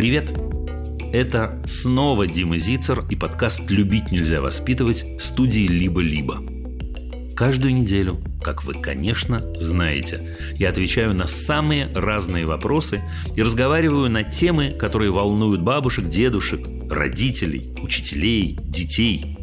Привет! Это снова Дима Зицер и подкаст «Любить нельзя воспитывать» студии «Либо-либо». Каждую неделю, как вы, конечно, знаете, я отвечаю на самые разные вопросы и разговариваю на темы, которые волнуют бабушек, дедушек, родителей, учителей, детей.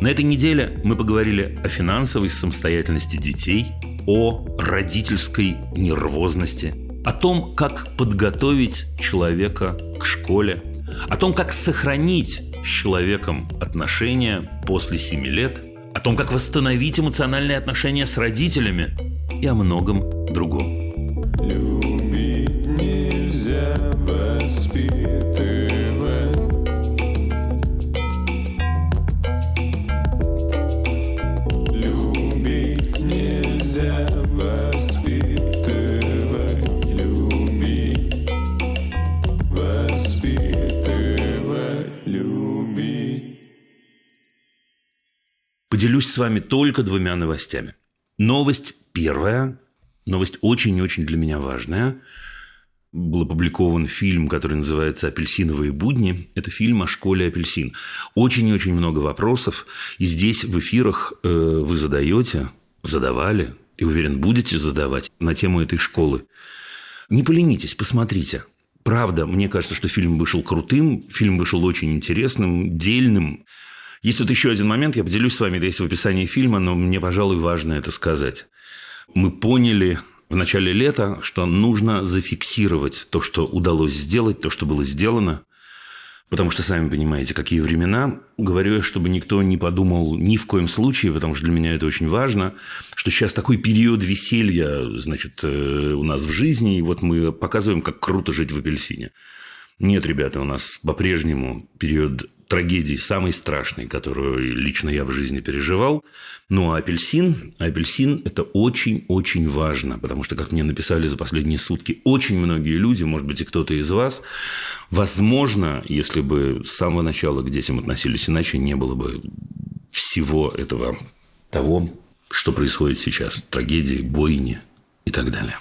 На этой неделе мы поговорили о финансовой самостоятельности детей, о родительской нервозности – о том, как подготовить человека к школе, о том, как сохранить с человеком отношения после 7 лет, о том, как восстановить эмоциональные отношения с родителями. И о многом другом. С вами только двумя новостями. Новость первая, новость очень и очень для меня важная. Был опубликован фильм, который называется «Апельсиновые будни». Это фильм о школе апельсин. Очень и очень много вопросов. И здесь в эфирах э, вы задаете, задавали, и уверен, будете задавать на тему этой школы. Не поленитесь, посмотрите. Правда, мне кажется, что фильм вышел крутым, фильм вышел очень интересным, дельным. Есть тут еще один момент, я поделюсь с вами, это есть в описании фильма, но мне, пожалуй, важно это сказать. Мы поняли в начале лета, что нужно зафиксировать то, что удалось сделать, то, что было сделано, потому что сами понимаете, какие времена. Говорю я, чтобы никто не подумал ни в коем случае, потому что для меня это очень важно, что сейчас такой период веселья, значит, э, у нас в жизни, и вот мы показываем, как круто жить в апельсине. Нет, ребята, у нас по-прежнему период трагедии, самой страшной, которую лично я в жизни переживал. Ну, а апельсин, апельсин – это очень-очень важно, потому что, как мне написали за последние сутки, очень многие люди, может быть, и кто-то из вас, возможно, если бы с самого начала к детям относились иначе, не было бы всего этого того, что происходит сейчас, трагедии, бойни и так далее.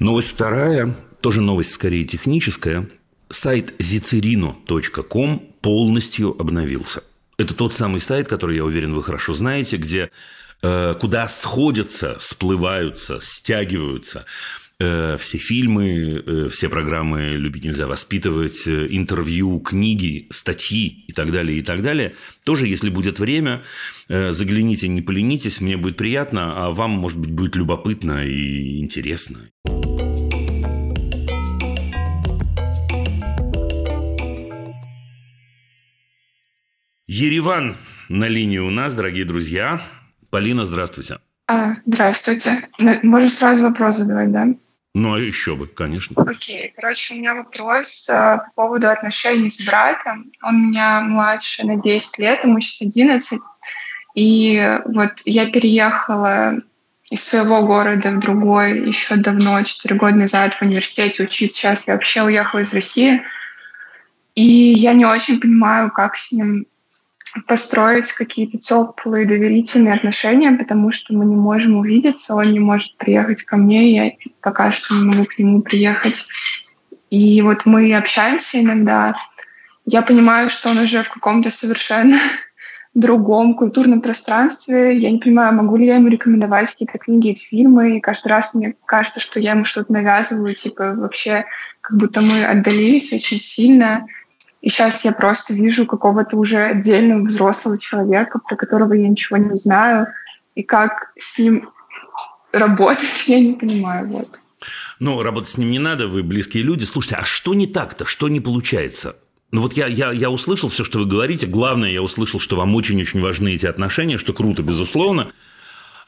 Новость вторая, тоже новость скорее техническая – сайт zicерino.com полностью обновился. Это тот самый сайт, который, я уверен, вы хорошо знаете, где э, куда сходятся, сплываются, стягиваются э, все фильмы, э, все программы «Любить нельзя воспитывать», э, интервью, книги, статьи и так далее, и так далее. Тоже, если будет время, э, загляните, не поленитесь, мне будет приятно, а вам, может быть, будет любопытно и интересно. Ереван на линии у нас, дорогие друзья. Полина, здравствуйте. А, здравствуйте. Можно сразу вопрос задавать, да? Ну, а еще бы, конечно. Окей. Короче, у меня вопрос а, по поводу отношений с братом. Он у меня младше на 10 лет, ему сейчас 11. И вот я переехала из своего города в другой еще давно, 4 года назад в университете учиться. Сейчас я вообще уехала из России. И я не очень понимаю, как с ним построить какие-то теплые, доверительные отношения, потому что мы не можем увидеться, он не может приехать ко мне, я пока что не могу к нему приехать. И вот мы общаемся иногда. Я понимаю, что он уже в каком-то совершенно другом культурном пространстве. Я не понимаю, могу ли я ему рекомендовать какие-то книги или фильмы. И каждый раз мне кажется, что я ему что-то навязываю, типа вообще как будто мы отдалились очень сильно. И сейчас я просто вижу какого-то уже отдельного взрослого человека, про которого я ничего не знаю, и как с ним работать, я не понимаю. Вот. Ну, работать с ним не надо, вы близкие люди. Слушайте, а что не так-то, что не получается? Ну вот я, я, я услышал все, что вы говорите. Главное, я услышал, что вам очень-очень важны эти отношения, что круто, безусловно.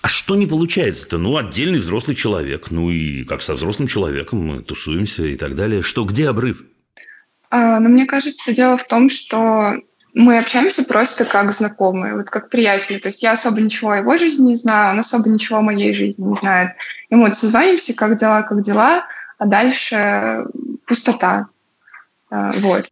А что не получается-то? Ну, отдельный взрослый человек. Ну, и как со взрослым человеком мы тусуемся и так далее. Что, где обрыв? А, но мне кажется, дело в том, что мы общаемся просто как знакомые, вот как приятели. То есть я особо ничего о его жизни не знаю, он особо ничего о моей жизни не знает. И мы вот созваниваемся, как дела, как дела, а дальше пустота. А, вот.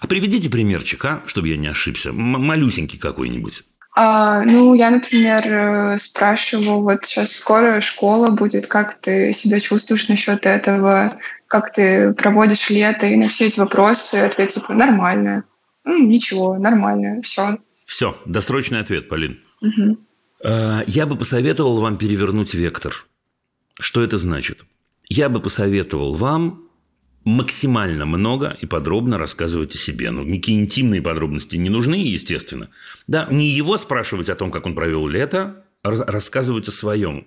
А приведите примерчик, а, чтобы я не ошибся. М- малюсенький какой-нибудь. А, ну, я, например, э, спрашиваю, вот сейчас скоро школа будет, как ты себя чувствуешь насчет этого? Как ты проводишь лето, и на все эти вопросы ответ типа нормально. Ну, ничего, нормально, все. Все, досрочный ответ, Полин. Угу. Я бы посоветовал вам перевернуть вектор. Что это значит? Я бы посоветовал вам максимально много и подробно рассказывать о себе. Ну, никакие интимные подробности не нужны, естественно. Да, не его спрашивать о том, как он провел лето, а рассказывать о своем.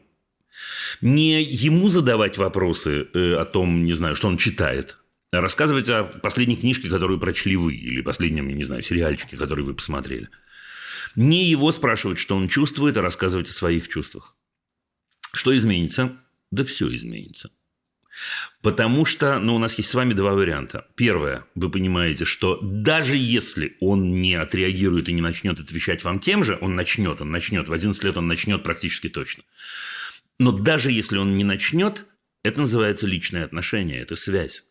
Не ему задавать вопросы э, о том, не знаю, что он читает, а рассказывать о последней книжке, которую прочли вы, или последнем, не знаю, сериальчике, который вы посмотрели. Не его спрашивать, что он чувствует, а рассказывать о своих чувствах. Что изменится? Да все изменится. Потому что, ну, у нас есть с вами два варианта. Первое, вы понимаете, что даже если он не отреагирует и не начнет отвечать вам тем же, он начнет, он начнет, в 11 лет он начнет практически точно. Но даже если он не начнет, это называется личные отношения, это связь.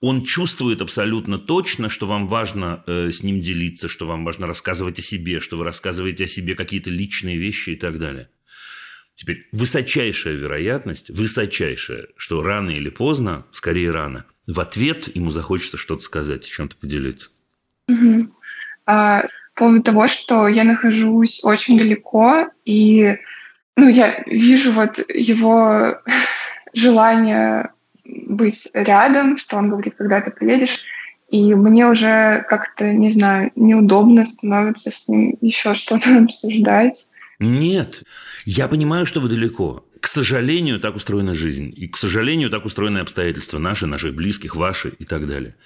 Он чувствует абсолютно точно, что вам важно э, с ним делиться, что вам важно рассказывать о себе, что вы рассказываете о себе какие-то личные вещи и так далее. Теперь высочайшая вероятность, высочайшая, что рано или поздно, скорее рано, в ответ ему захочется что-то сказать, о чем-то поделиться. Угу. А, по поводу того, что я нахожусь очень далеко, и ну, я вижу вот его желание быть рядом, что он говорит, когда ты приедешь, и мне уже как-то, не знаю, неудобно становится с ним еще что-то обсуждать. Нет, я понимаю, что вы далеко. К сожалению, так устроена жизнь. И, к сожалению, так устроены обстоятельства наши, наших близких, ваши и так далее.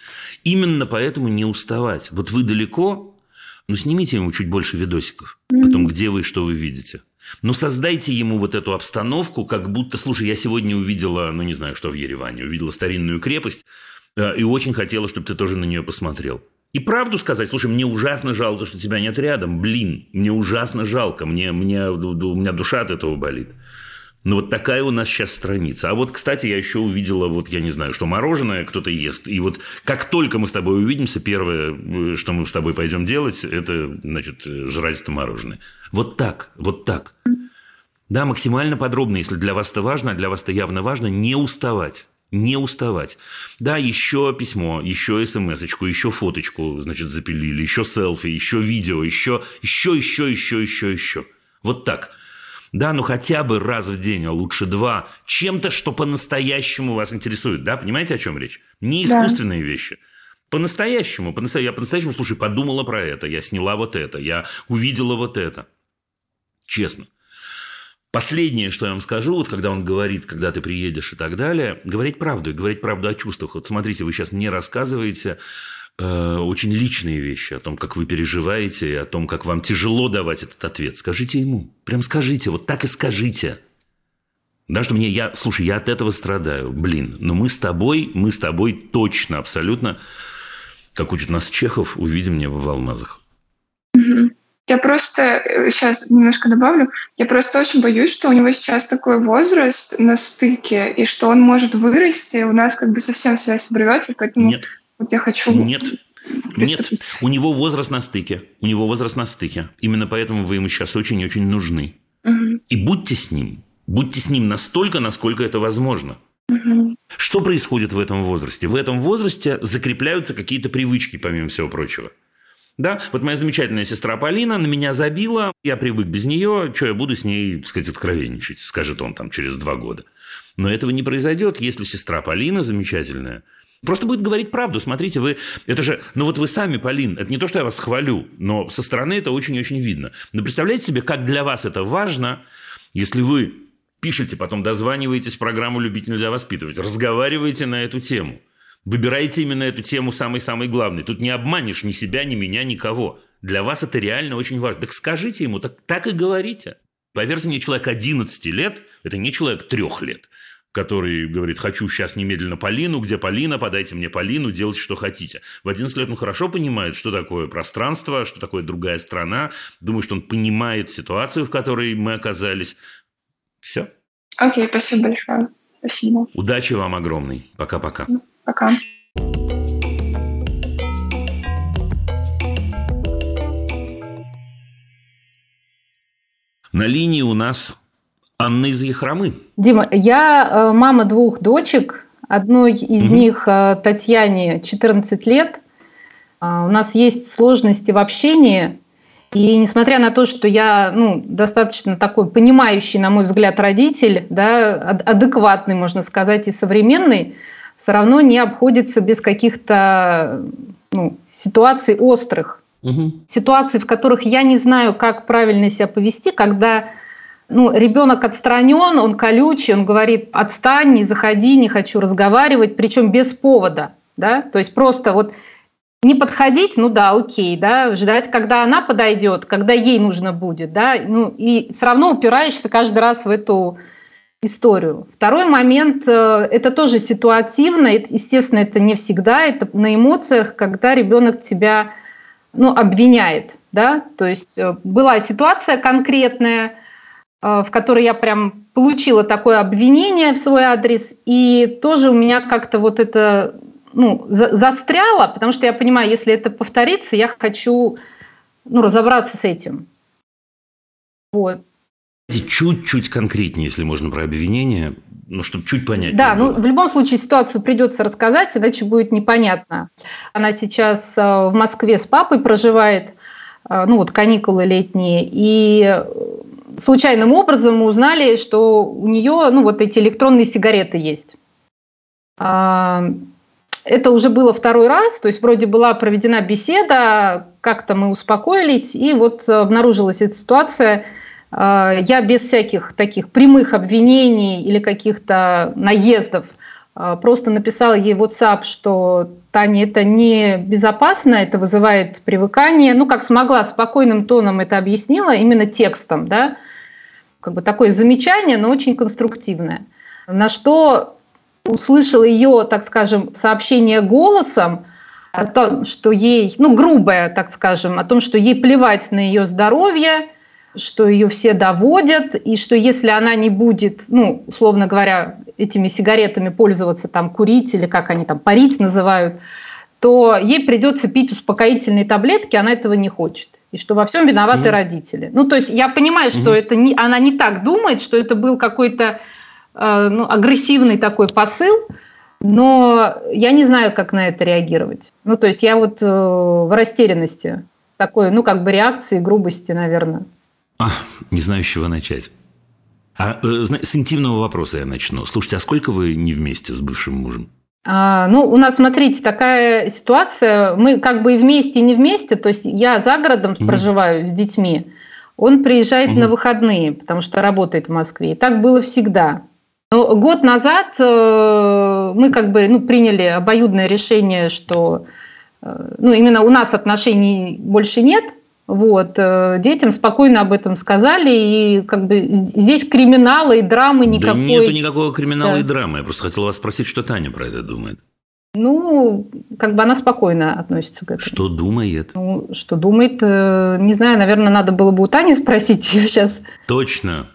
Именно поэтому не уставать. Вот вы далеко, ну, снимите ему чуть больше видосиков mm-hmm. о том, где вы и что вы видите. Но создайте ему вот эту обстановку, как будто, слушай, я сегодня увидела, ну, не знаю, что в Ереване, увидела старинную крепость, э, и очень хотела, чтобы ты тоже на нее посмотрел. И правду сказать, слушай, мне ужасно жалко, что тебя нет рядом. Блин, мне ужасно жалко. Мне, мне, у меня душа от этого болит. Ну, вот такая у нас сейчас страница. А вот, кстати, я еще увидела, вот я не знаю, что мороженое кто-то ест. И вот как только мы с тобой увидимся, первое, что мы с тобой пойдем делать, это, значит, жрать это мороженое. Вот так, вот так. Да, максимально подробно, если для вас это важно, а для вас это явно важно, не уставать не уставать. Да, еще письмо, еще смс-очку, еще фоточку, значит, запилили, еще селфи, еще видео, еще, еще, еще, еще, еще, еще. Вот так. Да, ну хотя бы раз в день, а лучше два. Чем-то, что по-настоящему вас интересует. Да, понимаете, о чем речь? Не искусственные да. вещи. По-настоящему, по я по-настоящему, слушай, подумала про это, я сняла вот это, я увидела вот это. Честно. Последнее, что я вам скажу, вот когда он говорит, когда ты приедешь и так далее, говорить правду и говорить правду о чувствах. Вот смотрите, вы сейчас мне рассказываете э, очень личные вещи о том, как вы переживаете, о том, как вам тяжело давать этот ответ. Скажите ему, прям скажите, вот так и скажите. Да, что мне, я, слушай, я от этого страдаю, блин, но мы с тобой, мы с тобой точно, абсолютно, как учит нас Чехов, увидим небо в алмазах. Я просто сейчас э, немножко добавлю. Я просто очень боюсь, что у него сейчас такой возраст на стыке, и что он может вырасти, и у нас как бы совсем связь обрывается, поэтому Нет. вот я хочу... Нет. Нет, у него возраст на стыке. У него возраст на стыке. Именно поэтому вы ему сейчас очень-очень нужны. Угу. И будьте с ним. Будьте с ним настолько, насколько это возможно. Угу. Что происходит в этом возрасте? В этом возрасте закрепляются какие-то привычки, помимо всего прочего. Да, вот моя замечательная сестра Полина на меня забила, я привык без нее, что я буду с ней, так сказать, откровенничать, скажет он там через два года. Но этого не произойдет, если сестра Полина замечательная, Просто будет говорить правду. Смотрите, вы... Это же... Ну вот вы сами, Полин, это не то, что я вас хвалю, но со стороны это очень-очень видно. Но представляете себе, как для вас это важно, если вы пишете, потом дозваниваетесь в программу «Любить нельзя воспитывать», разговариваете на эту тему – Выбирайте именно эту тему самой-самой главной. Тут не обманешь ни себя, ни меня, никого. Для вас это реально очень важно. Так скажите ему, так, так и говорите. Поверьте мне, человек 11 лет – это не человек 3 лет, который говорит, хочу сейчас немедленно Полину, где Полина, подайте мне Полину, делайте, что хотите. В 11 лет он хорошо понимает, что такое пространство, что такое другая страна. Думаю, что он понимает ситуацию, в которой мы оказались. Все. Окей, okay, спасибо большое. Спасибо. Удачи вам огромной. Пока-пока. Пока. На линии у нас Анна из Яхромы. Дима, я э, мама двух дочек, Одной из угу. них, э, Татьяне, 14 лет. А, у нас есть сложности в общении. И несмотря на то, что я ну, достаточно такой понимающий, на мой взгляд, родитель, да, адекватный, можно сказать, и современный, все равно не обходится без каких-то ну, ситуаций острых. Угу. Ситуаций, в которых я не знаю, как правильно себя повести, когда ну, ребенок отстранен, он колючий, он говорит, отстань, не заходи, не хочу разговаривать, причем без повода. Да? То есть просто вот не подходить, ну да, окей, да, ждать, когда она подойдет, когда ей нужно будет, да, ну и все равно упираешься каждый раз в эту историю. Второй момент, э, это тоже ситуативно, естественно, это не всегда, это на эмоциях, когда ребенок тебя, ну, обвиняет, да, то есть э, была ситуация конкретная, э, в которой я прям получила такое обвинение в свой адрес, и тоже у меня как-то вот это ну, за, застряла, потому что я понимаю, если это повторится, я хочу ну, разобраться с этим. Вот. Чуть-чуть конкретнее, если можно, про обвинение, ну, чтобы чуть понять. Да, ну, в любом случае ситуацию придется рассказать, иначе будет непонятно. Она сейчас э, в Москве с папой проживает, э, ну, вот каникулы летние, и случайным образом мы узнали, что у нее, ну, вот эти электронные сигареты есть. А, это уже было второй раз, то есть вроде была проведена беседа, как-то мы успокоились, и вот обнаружилась эта ситуация. А, я без всяких таких прямых обвинений или каких-то наездов а, просто написала ей WhatsApp, что Таня, это не безопасно, это вызывает привыкание. Ну, как смогла, спокойным тоном это объяснила, именно текстом, да, как бы такое замечание, но очень конструктивное. На что услышала ее, так скажем, сообщение голосом о том, что ей, ну, грубое, так скажем, о том, что ей плевать на ее здоровье, что ее все доводят, и что если она не будет, ну, условно говоря, этими сигаретами пользоваться, там, курить или как они там, парить называют, то ей придется пить успокоительные таблетки, она этого не хочет. И что во всем виноваты mm-hmm. родители. Ну, то есть я понимаю, что mm-hmm. это не, она не так думает, что это был какой-то Э, ну, агрессивный такой посыл, но я не знаю, как на это реагировать. Ну, то есть я вот э, в растерянности такой, ну, как бы реакции, грубости, наверное. А, не знаю, с чего начать. А э, с интимного вопроса я начну. Слушайте, а сколько вы не вместе с бывшим мужем? А, ну, у нас, смотрите, такая ситуация. Мы как бы и вместе, и не вместе. То есть я за городом угу. проживаю с детьми. Он приезжает угу. на выходные, потому что работает в Москве. И так было всегда. Ну, год назад э, мы как бы ну, приняли обоюдное решение, что э, ну, именно у нас отношений больше нет, вот, э, детям спокойно об этом сказали, и как бы здесь криминала и драмы никакой. Да нету никакого криминала да. и драмы. Я просто хотел вас спросить, что Таня про это думает. Ну, как бы она спокойно относится к этому. Что думает? Ну, что думает, не знаю, наверное, надо было бы у Тани спросить ее сейчас. Точно.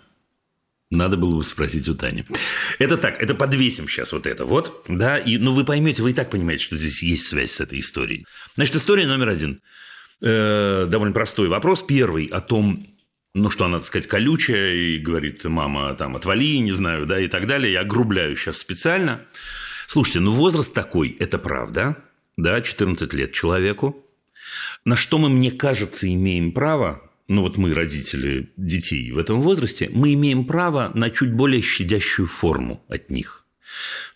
Надо было бы спросить у Тани. Это так, это подвесим сейчас вот это вот, да, и, ну, вы поймете, вы и так понимаете, что здесь есть связь с этой историей. Значит, история номер один. Э, довольно простой вопрос. Первый о том, ну, что она, так сказать, колючая, и говорит, мама, там, отвали, не знаю, да, и так далее. Я огрубляю сейчас специально. Слушайте, ну, возраст такой, это правда, да, 14 лет человеку. На что мы, мне кажется, имеем право, ну вот мы, родители детей в этом возрасте, мы имеем право на чуть более щадящую форму от них.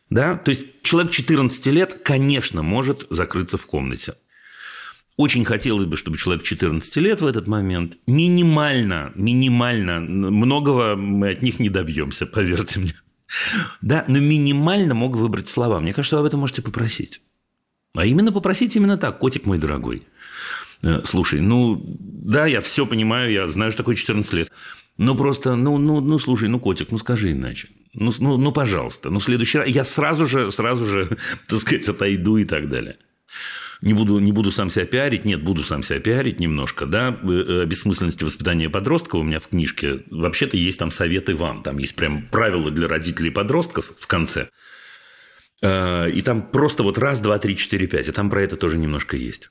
Да? То есть человек 14 лет, конечно, может закрыться в комнате. Очень хотелось бы, чтобы человек 14 лет в этот момент минимально, минимально, многого мы от них не добьемся, поверьте мне. Да, но минимально мог выбрать слова. Мне кажется, вы об этом можете попросить. А именно попросить именно так, котик мой дорогой. Э, слушай, ну, да, я все понимаю, я знаю, что такое 14 лет. Ну, просто, ну, ну, ну, слушай, ну, котик, ну, скажи иначе. Ну, ну, ну, пожалуйста. Ну, в следующий раз я сразу же, сразу же, так сказать, отойду и так далее. Не буду, не буду сам себя пиарить. Нет, буду сам себя пиарить немножко, да. О э, э, бессмысленности воспитания подростка у меня в книжке. Вообще-то есть там советы вам. Там есть прям правила для родителей подростков в конце. И там просто вот раз, два, три, четыре, пять. И там про это тоже немножко есть.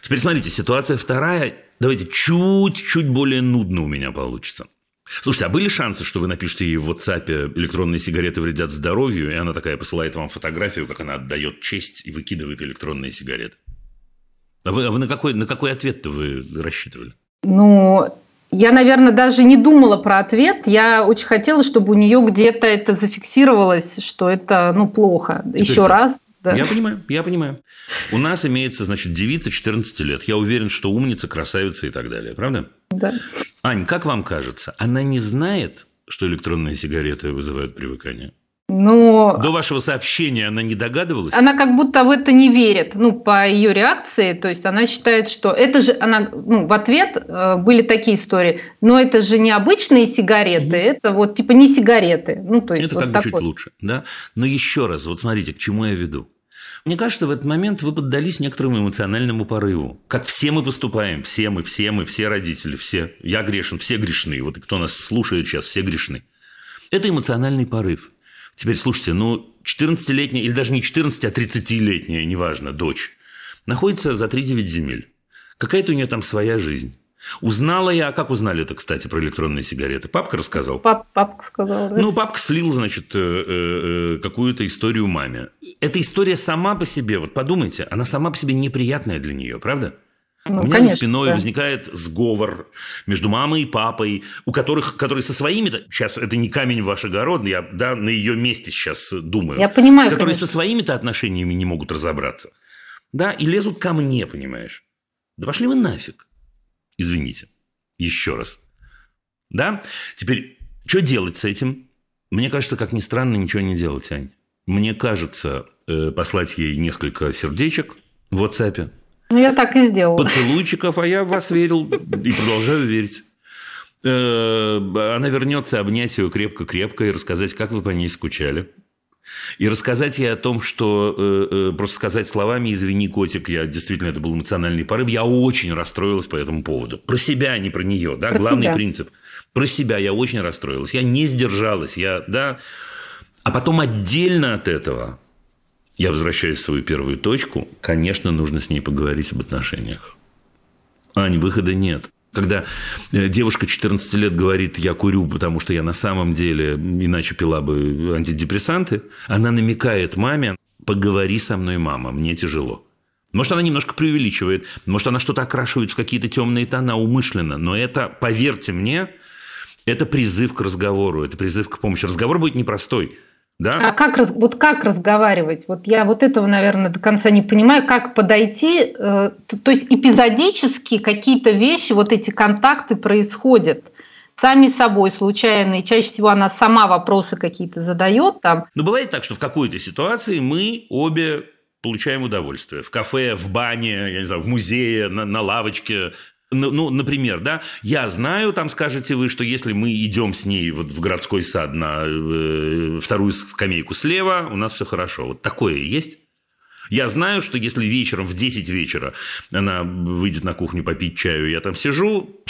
Теперь смотрите, ситуация вторая. Давайте чуть-чуть более нудно у меня получится. Слушайте, а были шансы, что вы напишете ей в WhatsApp «электронные сигареты вредят здоровью», и она такая посылает вам фотографию, как она отдает честь и выкидывает электронные сигареты? А вы, а вы на, какой, на какой ответ-то вы рассчитывали? Ну, я, наверное, даже не думала про ответ. Я очень хотела, чтобы у нее где-то это зафиксировалось, что это ну, плохо. Теперь Еще так. раз. Да. Я понимаю, я понимаю. У нас имеется, значит, девица 14 лет. Я уверен, что умница, красавица и так далее. Правда? Да. Ань, как вам кажется, она не знает, что электронные сигареты вызывают привыкание? Но... До вашего сообщения она не догадывалась? Она как будто в это не верит, ну, по ее реакции. То есть она считает, что это же, она, ну, в ответ э, были такие истории, но это же не обычные сигареты, угу. это вот типа не сигареты. Ну, то есть это вот как бы чуть лучше, да? Но еще раз, вот смотрите, к чему я веду. Мне кажется, в этот момент вы поддались некоторому эмоциональному порыву. Как все мы поступаем, все мы, все мы, все родители, все. Я грешен, все грешны. Вот кто нас слушает сейчас, все грешны. Это эмоциональный порыв. Теперь слушайте, ну 14-летняя, или даже не 14, а 30-летняя, неважно, дочь, находится за 3-9 земель. Какая-то у нее там своя жизнь. Узнала я, а как узнали это, кстати, про электронные сигареты? Папка рассказал? Пап, папка сказал, да? Ну, папка слил, значит, э, э, э, какую-то историю маме. Эта история сама по себе, вот подумайте, она сама по себе неприятная для нее, правда? Ну, У меня конечно, за спиной да. возникает сговор между мамой и папой, у которых, которые со своими, сейчас это не камень в ваш огород, я да, на ее месте сейчас думаю. Я понимаю. Которые конечно. со своими-то отношениями не могут разобраться. Да, и лезут ко мне, понимаешь. Да пошли вы нафиг. Извините. Еще раз. Да? Теперь, что делать с этим? Мне кажется, как ни странно, ничего не делать, Ань. Мне кажется, э, послать ей несколько сердечек в WhatsApp. Ну, я так и сделал. Поцелуйчиков, а я в вас верил и продолжаю верить. Э, она вернется обнять ее крепко-крепко и рассказать, как вы по ней скучали. И рассказать ей о том, что э, э, просто сказать словами «извини, котик, я действительно, это был эмоциональный порыв», я очень расстроилась по этому поводу. Про себя, а не про нее, да, про главный себя. принцип. Про себя я очень расстроилась, я не сдержалась, я, да. А потом отдельно от этого я возвращаюсь в свою первую точку, конечно, нужно с ней поговорить об отношениях. Ань, выхода нет. Когда э, девушка 14 лет говорит, я курю, потому что я на самом деле иначе пила бы антидепрессанты, она намекает маме, поговори со мной, мама, мне тяжело. Может, она немножко преувеличивает, может, она что-то окрашивает в какие-то темные тона умышленно, но это, поверьте мне, это призыв к разговору, это призыв к помощи. Разговор будет непростой. Да? А как, вот как разговаривать? Вот я вот этого, наверное, до конца не понимаю, как подойти. Э, то, то есть эпизодически какие-то вещи, вот эти контакты происходят сами собой, случайные. Чаще всего она сама вопросы какие-то задает там. Но бывает так, что в какой-то ситуации мы обе получаем удовольствие. В кафе, в бане, я не знаю, в музее, на, на лавочке, ну, ну, например, да, я знаю, там скажете вы, что если мы идем с ней вот в городской сад на э, вторую скамейку слева, у нас все хорошо. Вот такое есть? Я знаю, что если вечером в 10 вечера она выйдет на кухню попить чаю, я там сижу,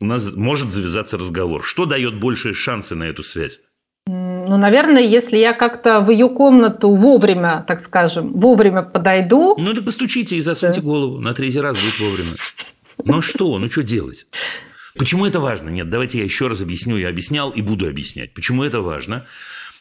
у нас может завязаться разговор. Что дает большие шансы на эту связь? Ну, наверное, если я как-то в ее комнату вовремя, так скажем, вовремя подойду. Ну, так постучите и засуньте да. голову. На третий раз будет вовремя. Ну что, ну что делать? Почему это важно? Нет, давайте я еще раз объясню. Я объяснял и буду объяснять. Почему это важно?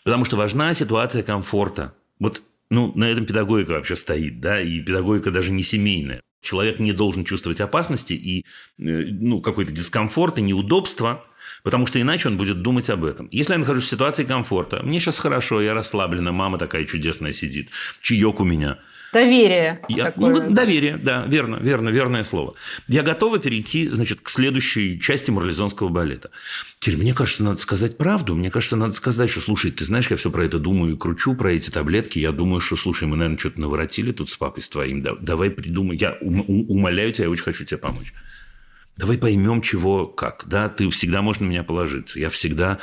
Потому что важна ситуация комфорта. Вот ну, на этом педагогика вообще стоит, да, и педагогика даже не семейная. Человек не должен чувствовать опасности и э, ну, какой-то дискомфорт и неудобства, потому что иначе он будет думать об этом. Если я нахожусь в ситуации комфорта, мне сейчас хорошо, я расслаблена, мама такая чудесная сидит, чаек у меня – Доверие. Я, ну, доверие, да, верно, верно, верное слово. Я готова перейти, значит, к следующей части марлезонского балета. Теперь, мне кажется, надо сказать правду. Мне кажется, надо сказать, что, слушай, ты знаешь, я все про это думаю и кручу, про эти таблетки. Я думаю, что, слушай, мы, наверное, что-то наворотили тут с папой, с твоим. давай придумай. Я умоляю тебя, я очень хочу тебе помочь. Давай поймем, чего, как. Да, ты всегда можешь на меня положиться. Я всегда...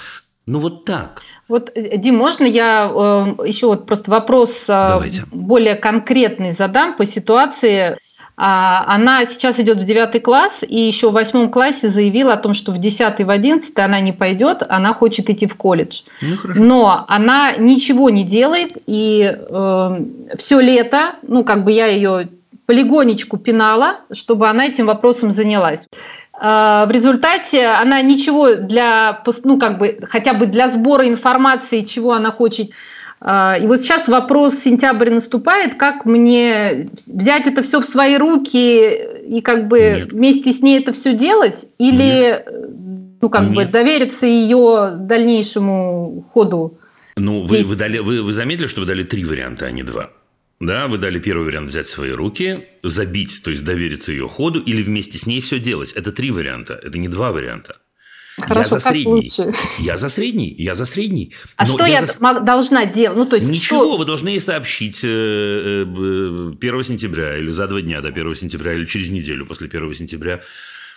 Ну, вот так. Вот, э, Дим, можно я э, еще вот просто вопрос э, более конкретный задам по ситуации? А, она сейчас идет в девятый класс и еще в восьмом классе заявила о том, что в десятый, в одиннадцатый она не пойдет, она хочет идти в колледж. Ну, Но она ничего не делает, и э, все лето, ну как бы я ее полигонечку пинала, чтобы она этим вопросом занялась. В результате она ничего для, ну, как бы, хотя бы для сбора информации, чего она хочет и вот сейчас вопрос сентябрь наступает, как мне взять это все в свои руки и как бы Нет. вместе с ней это все делать, или Нет. ну как Нет. бы довериться ее дальнейшему ходу? Ну, вы, вы, дали, вы, вы заметили, что вы дали три варианта, а не два? Да, вы дали первый вариант взять свои руки, забить, то есть довериться ее ходу, или вместе с ней все делать. Это три варианта, это не два варианта. Хорошо, я за средний. Лучше? Я за средний, я за средний. А что я, я за... должна делать? Ну, то есть Ничего, что... вы должны ей сообщить 1 э, э, сентября или за два дня до 1 сентября или через неделю после 1 сентября,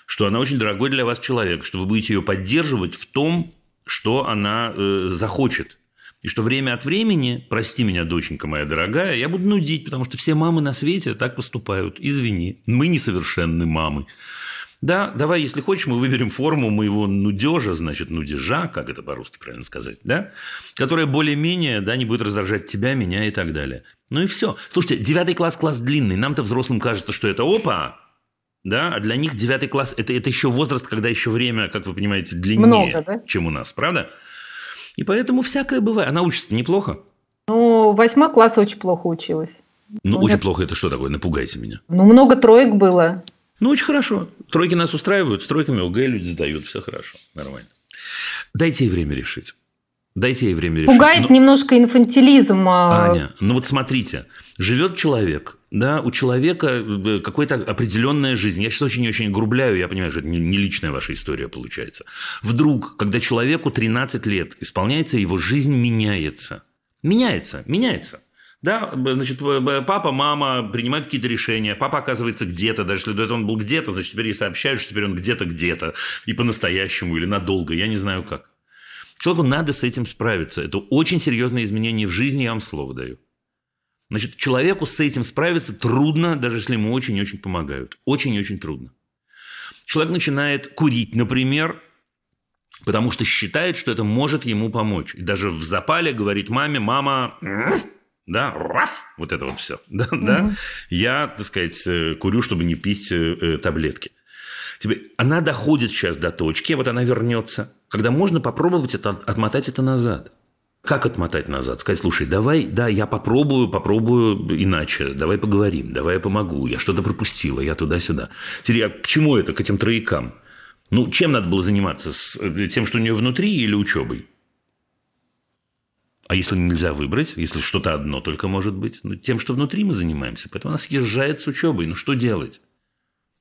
что она очень дорогой для вас человек, что вы будете ее поддерживать в том, что она э, захочет. И что время от времени, прости меня, доченька моя дорогая, я буду нудить, потому что все мамы на свете так поступают. Извини, мы несовершенны мамы. Да, давай, если хочешь, мы выберем форму моего нудежа, значит, нудежа, как это по-русски правильно сказать, да, которая более-менее, да, не будет раздражать тебя, меня и так далее. Ну и все. Слушайте, девятый класс – класс длинный. Нам-то взрослым кажется, что это опа, да, а для них девятый класс это, – это еще возраст, когда еще время, как вы понимаете, длиннее, Много, да? чем у нас, правда? И поэтому всякое бывает. Она учится неплохо. Ну, восьмой класс очень плохо училась. Ну, ну очень нет. плохо это что такое? Напугайте меня. Ну, много троек было. Ну, очень хорошо. Тройки нас устраивают, с тройками ОГЭ люди сдают, все хорошо, нормально. Дайте ей время решить. Дайте ей время решить. Пугает ну, немножко инфантилизм. А Аня, ну вот смотрите, живет человек, да, у человека э, какая-то определенная жизнь. Я сейчас очень-очень грубляю, я понимаю, что это не личная ваша история получается. Вдруг, когда человеку 13 лет исполняется, его жизнь меняется. Меняется, меняется. Да, значит, папа, мама принимают какие-то решения, папа оказывается где-то, даже если до этого он был где-то, значит, теперь ей сообщают, что теперь он где-то, где-то, и по-настоящему, или надолго, я не знаю как. Человеку надо с этим справиться. Это очень серьезное изменение в жизни, я вам слово даю. Значит, человеку с этим справиться трудно, даже если ему очень-очень помогают. Очень-очень трудно. Человек начинает курить, например, потому что считает, что это может ему помочь. И даже в запале говорит маме, мама, да, раф, вот это вот все, да, угу. да. Я, так сказать, э, курю, чтобы не пить э, э, таблетки. Тебе, она доходит сейчас до точки, вот она вернется, когда можно попробовать это, отмотать это назад. Как отмотать назад? Сказать, слушай, давай, да, я попробую, попробую иначе, давай поговорим, давай я помогу, я что-то пропустила, я туда-сюда. Теперь, а к чему это, к этим троякам? Ну, чем надо было заниматься? С э, тем, что у нее внутри или учебой? А если нельзя выбрать, если что-то одно только может быть, ну, тем, что внутри мы занимаемся. Поэтому она съезжает с учебой. Ну, что делать?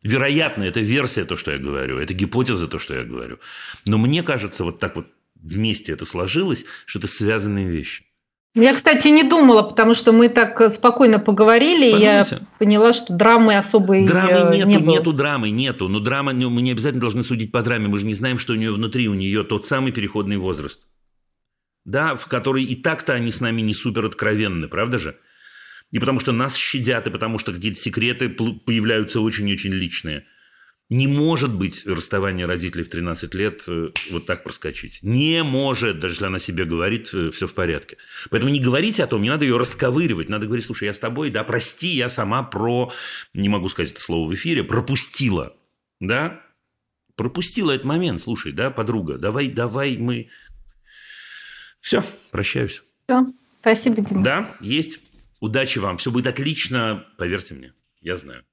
Вероятно, это версия, то, что я говорю, это гипотеза, то, что я говорю. Но мне кажется, вот так вот вместе это сложилось, что это связанные вещи. Я, кстати, не думала, потому что мы так спокойно поговорили, и я поняла, что драмы особой драмы нету, не было. нету драмы, нету. Но драма, ну, мы не обязательно должны судить по драме, мы же не знаем, что у нее внутри, у нее тот самый переходный возраст, да, в который и так-то они с нами не супер откровенны, правда же? И потому что нас щадят, и потому что какие-то секреты появляются очень-очень личные – не может быть расставание родителей в 13 лет э, вот так проскочить. Не может, даже если она себе говорит, э, все в порядке. Поэтому не говорите о том, не надо ее расковыривать. Надо говорить, слушай, я с тобой, да, прости, я сама про, не могу сказать это слово в эфире, пропустила. Да? Пропустила этот момент, слушай, да, подруга, давай, давай мы... Все, прощаюсь. Все, спасибо, Дима. Да, есть. Удачи вам, все будет отлично, поверьте мне, я знаю.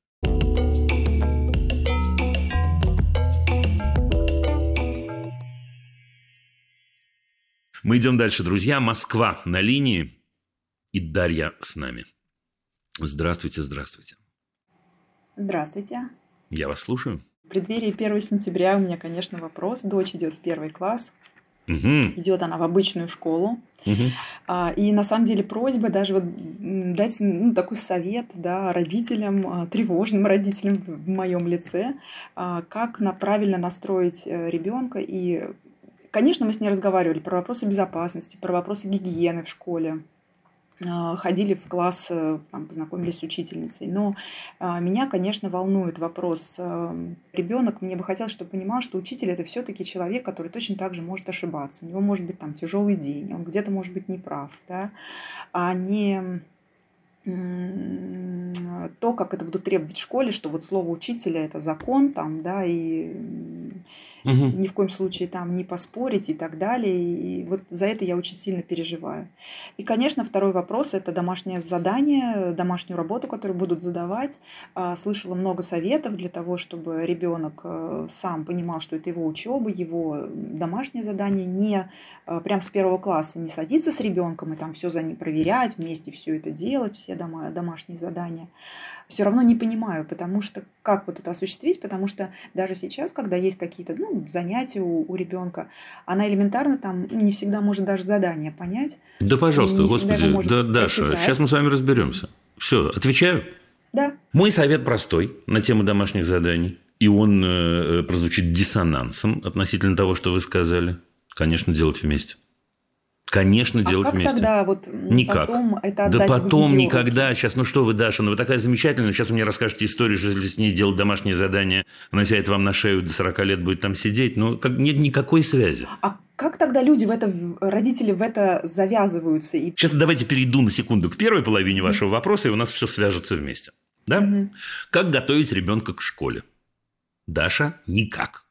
Мы идем дальше, друзья. Москва на линии и Дарья с нами. Здравствуйте, здравствуйте. Здравствуйте. Я вас слушаю. В преддверии 1 сентября у меня, конечно, вопрос. Дочь идет в первый класс. Угу. Идет она в обычную школу. Угу. И на самом деле просьба даже вот дать ну, такой совет да, родителям, а, тревожным родителям в моем лице, а, как на правильно настроить э, ребенка и Конечно, мы с ней разговаривали про вопросы безопасности, про вопросы гигиены в школе а, ходили в класс, э, там, познакомились с учительницей. Но а, меня, конечно, волнует вопрос. А, ребенок, мне бы хотелось, чтобы понимал, что учитель это все-таки человек, который точно так же может ошибаться. У него может быть там тяжелый день, он где-то может быть неправ, да, а не то, как это будут требовать в школе, что вот слово учителя это закон, там, да, и угу. ни в коем случае там не поспорить и так далее. И вот за это я очень сильно переживаю. И, конечно, второй вопрос это домашнее задание, домашнюю работу, которую будут задавать. А, слышала много советов для того, чтобы ребенок э, сам понимал, что это его учеба, его домашнее задание, не э, прям с первого класса не садиться с ребенком и там все за ним проверять, вместе все это делать, все дома, домашние задания все равно не понимаю, потому что как вот это осуществить, потому что даже сейчас, когда есть какие-то ну, занятия у, у ребенка, она элементарно там не всегда может даже задание понять. Да, пожалуйста, господи, да, Даша, прочитать. сейчас мы с вами разберемся. Все, отвечаю? Да. Мой совет простой на тему домашних заданий, и он э, прозвучит диссонансом относительно того, что вы сказали. Конечно, делать вместе. Конечно, а делать как вместе. тогда вот Никак. потом это Да потом никогда. Руки? Сейчас, ну что вы, Даша, ну вы такая замечательная. Сейчас вы мне расскажете историю, что если с ней делать домашнее задание, она сядет вам на шею до 40 лет будет там сидеть. Ну, как, нет никакой связи. А как тогда люди в это, родители в это завязываются? И... Сейчас давайте перейду на секунду к первой половине вашего mm-hmm. вопроса, и у нас все свяжется вместе. Да? Mm-hmm. Как готовить ребенка к школе? Даша – никак.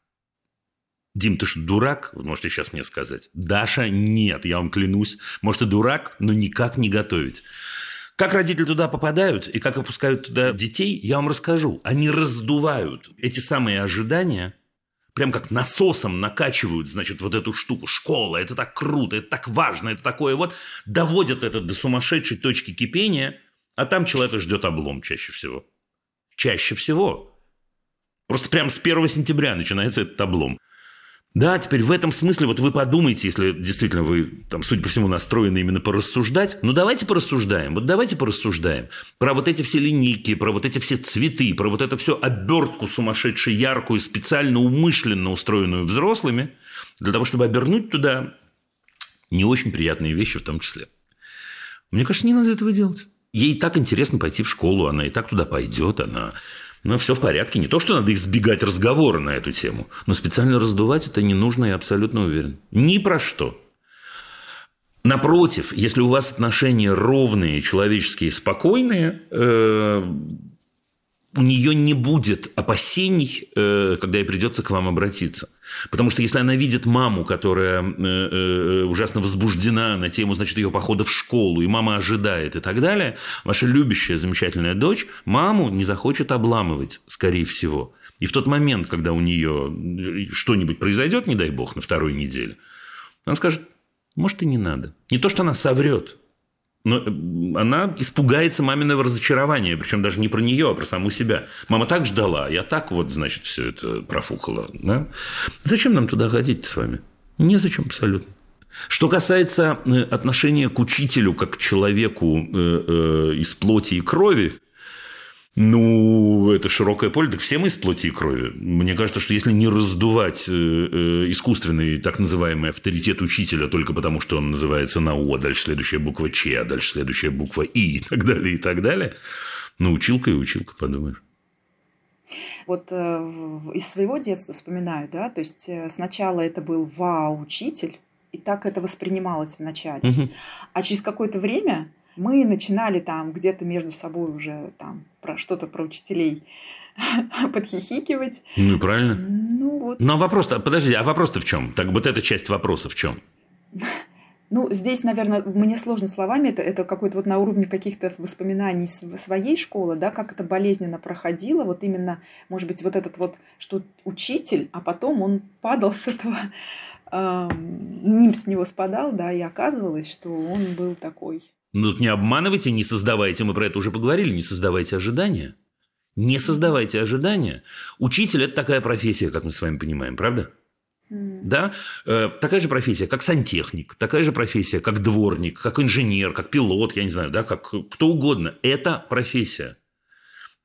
Дим, ты что, дурак? Вы можете сейчас мне сказать. Даша, нет, я вам клянусь. Может, и дурак, но никак не готовить. Как родители туда попадают и как опускают туда детей, я вам расскажу. Они раздувают эти самые ожидания, прям как насосом накачивают, значит, вот эту штуку. Школа, это так круто, это так важно, это такое вот. Доводят это до сумасшедшей точки кипения, а там человека ждет облом чаще всего. Чаще всего. Просто прям с 1 сентября начинается этот облом. Да, теперь в этом смысле, вот вы подумайте, если действительно вы, там, судя по всему, настроены именно порассуждать, ну давайте порассуждаем, вот давайте порассуждаем про вот эти все линейки, про вот эти все цветы, про вот это все обертку сумасшедшую, яркую, специально, умышленно устроенную взрослыми, для того, чтобы обернуть туда не очень приятные вещи в том числе. Мне кажется, не надо этого делать. Ей так интересно пойти в школу, она и так туда пойдет, она ну, все в порядке. Не то, что надо избегать разговора на эту тему, но специально раздувать это не нужно, я абсолютно уверен. Ни про что. Напротив, если у вас отношения ровные, человеческие, спокойные, э, у нее не будет опасений, э, когда ей придется к вам обратиться. Потому что если она видит маму, которая э, э, ужасно возбуждена на тему, значит, ее похода в школу, и мама ожидает и так далее, ваша любящая, замечательная дочь маму не захочет обламывать, скорее всего. И в тот момент, когда у нее что-нибудь произойдет, не дай бог, на второй неделе, она скажет, может, и не надо. Не то, что она соврет, но э, она испугается маминого разочарования, причем даже не про нее, а про саму себя. Мама так ждала, я так вот, значит, все это профукала. Да? Зачем нам туда ходить с вами? Незачем абсолютно. Что касается э, отношения к учителю как к человеку э, из плоти и крови, ну, это широкое поле, так все мы из плоти и крови. Мне кажется, что если не раздувать э, э, искусственный так называемый авторитет учителя только потому, что он называется на О, дальше следующая буква Ч, а дальше следующая буква И и так далее, и так далее, ну, училка и училка, подумаешь. Вот э, из своего детства вспоминаю, да, то есть э, сначала это был вау-учитель, и так это воспринималось вначале. Угу. А через какое-то время мы начинали там где-то между собой уже там про что-то про учителей подхихикивать. Ну, правильно. Ну, вот. Ну, а вопрос-то, подожди, а вопрос-то в чем? Так вот эта часть вопроса в чем? Ну, здесь, наверное, мне сложно словами, это, это какой-то вот на уровне каких-то воспоминаний своей школы, да, как это болезненно проходило, вот именно, может быть, вот этот вот, что учитель, а потом он падал с этого, э, ним с него спадал, да, и оказывалось, что он был такой ну, тут не обманывайте, не создавайте, мы про это уже поговорили, не создавайте ожидания. Не создавайте ожидания. Учитель – это такая профессия, как мы с вами понимаем, правда? Mm. Да? Э, такая же профессия, как сантехник, такая же профессия, как дворник, как инженер, как пилот, я не знаю, да, как кто угодно. Это профессия.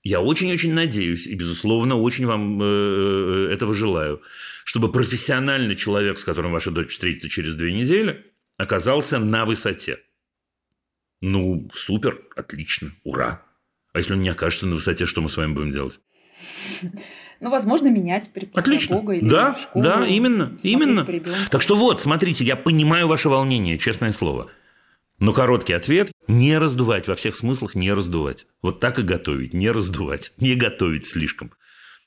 Я очень-очень надеюсь и, безусловно, очень вам э, э, этого желаю, чтобы профессиональный человек, с которым ваша дочь встретится через две недели, оказался на высоте. Ну, супер, отлично, ура. А если он не окажется на высоте, что мы с вами будем делать? Ну, возможно, менять при Отлично. или да, школу. Да, именно, именно. Так что вот, смотрите, я понимаю ваше волнение, честное слово. Но короткий ответ – не раздувать, во всех смыслах не раздувать. Вот так и готовить, не раздувать, не готовить слишком.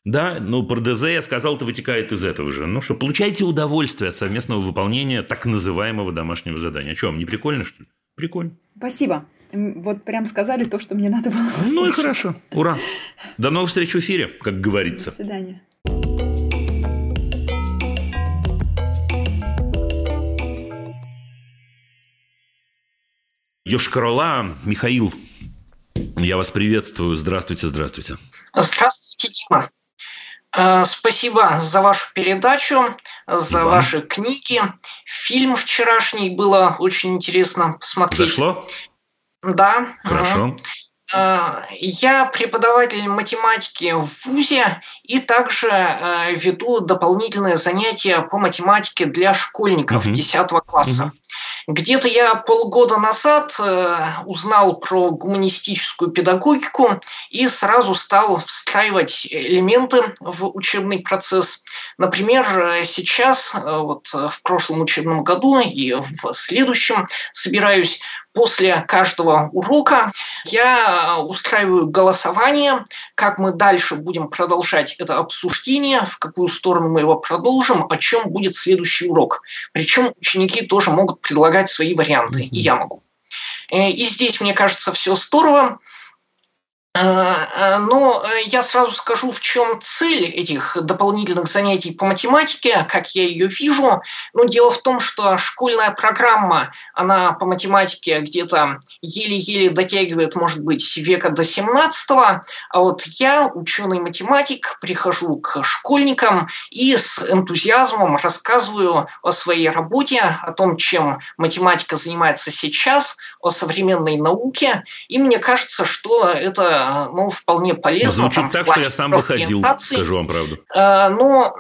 Да, ну про ДЗ я сказал, это вытекает из этого же. Ну что, получайте удовольствие от совместного выполнения так называемого домашнего задания. А что, вам не прикольно, что ли? Прикольно. Спасибо. Вот прям сказали то, что мне надо было услышать. Ну и хорошо. Ура. До новых встреч в эфире, как говорится. До свидания. Йошкарола, Михаил, я вас приветствую. Здравствуйте, здравствуйте. Здравствуйте, Дима. Э, спасибо за вашу передачу, за Иван. ваши книги. Фильм вчерашний было очень интересно посмотреть. Зашло? Да. Хорошо. Э, я преподаватель математики в ВУЗе и также э, веду дополнительные занятия по математике для школьников угу. 10 класса. Угу. Где-то я полгода назад э, узнал про гуманистическую педагогику и сразу стал встраивать элементы в учебный процесс. Например, сейчас, вот в прошлом учебном году и в следующем собираюсь После каждого урока я устраиваю голосование, как мы дальше будем продолжать это обсуждение, в какую сторону мы его продолжим, о чем будет следующий урок. Причем ученики тоже могут предлагать свои варианты, и я могу. Э, и здесь, мне кажется, все здорово. Э, э, но э, я сразу скажу, в чем цель этих дополнительных занятий по математике, как я ее вижу. Ну, дело в том, что школьная программа, она по математике где-то еле-еле дотягивает, может быть, века до 17 а вот я, ученый-математик, прихожу к школьникам и с энтузиазмом рассказываю о своей работе, о том, чем математика занимается сейчас, о современной науке, и мне кажется, что это ну, вполне полезно. Звучит там, так, что я сам бы ходил, скажу вам правду. Э, но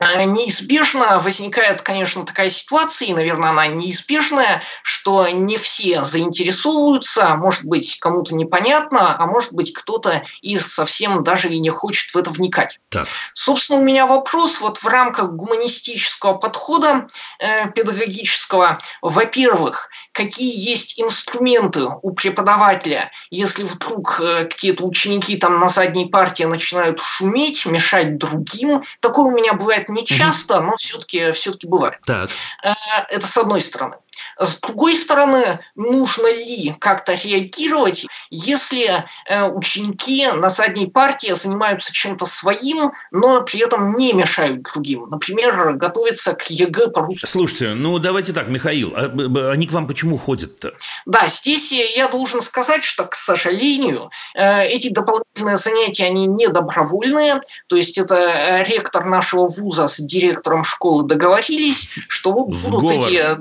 неизбежно возникает, конечно, такая ситуация, и, наверное, она неизбежная, что не все заинтересовываются, может быть, кому-то непонятно, а может быть, кто-то из совсем даже и не хочет в это вникать. Так. Собственно, у меня вопрос вот в рамках гуманистического подхода э, педагогического. Во-первых, какие есть инструменты у преподавателя, если вдруг э, какие-то ученики там на задней партии начинают шуметь, мешать другим. Такое у меня бывает не часто, но все-таки все-таки бывает. Так. Э, это с одной стороны. С другой стороны, нужно ли как-то реагировать, если э, ученики на задней парте занимаются чем-то своим, но при этом не мешают другим? Например, готовятся к ЕГЭ по русскому. Слушайте, ну давайте так, Михаил, а, они к вам почему ходят-то? Да, здесь я должен сказать, что, к сожалению, э, эти дополнительные занятия, они не добровольные, то есть это э, ректор нашего вуза с директором школы договорились, что будут Сговор. эти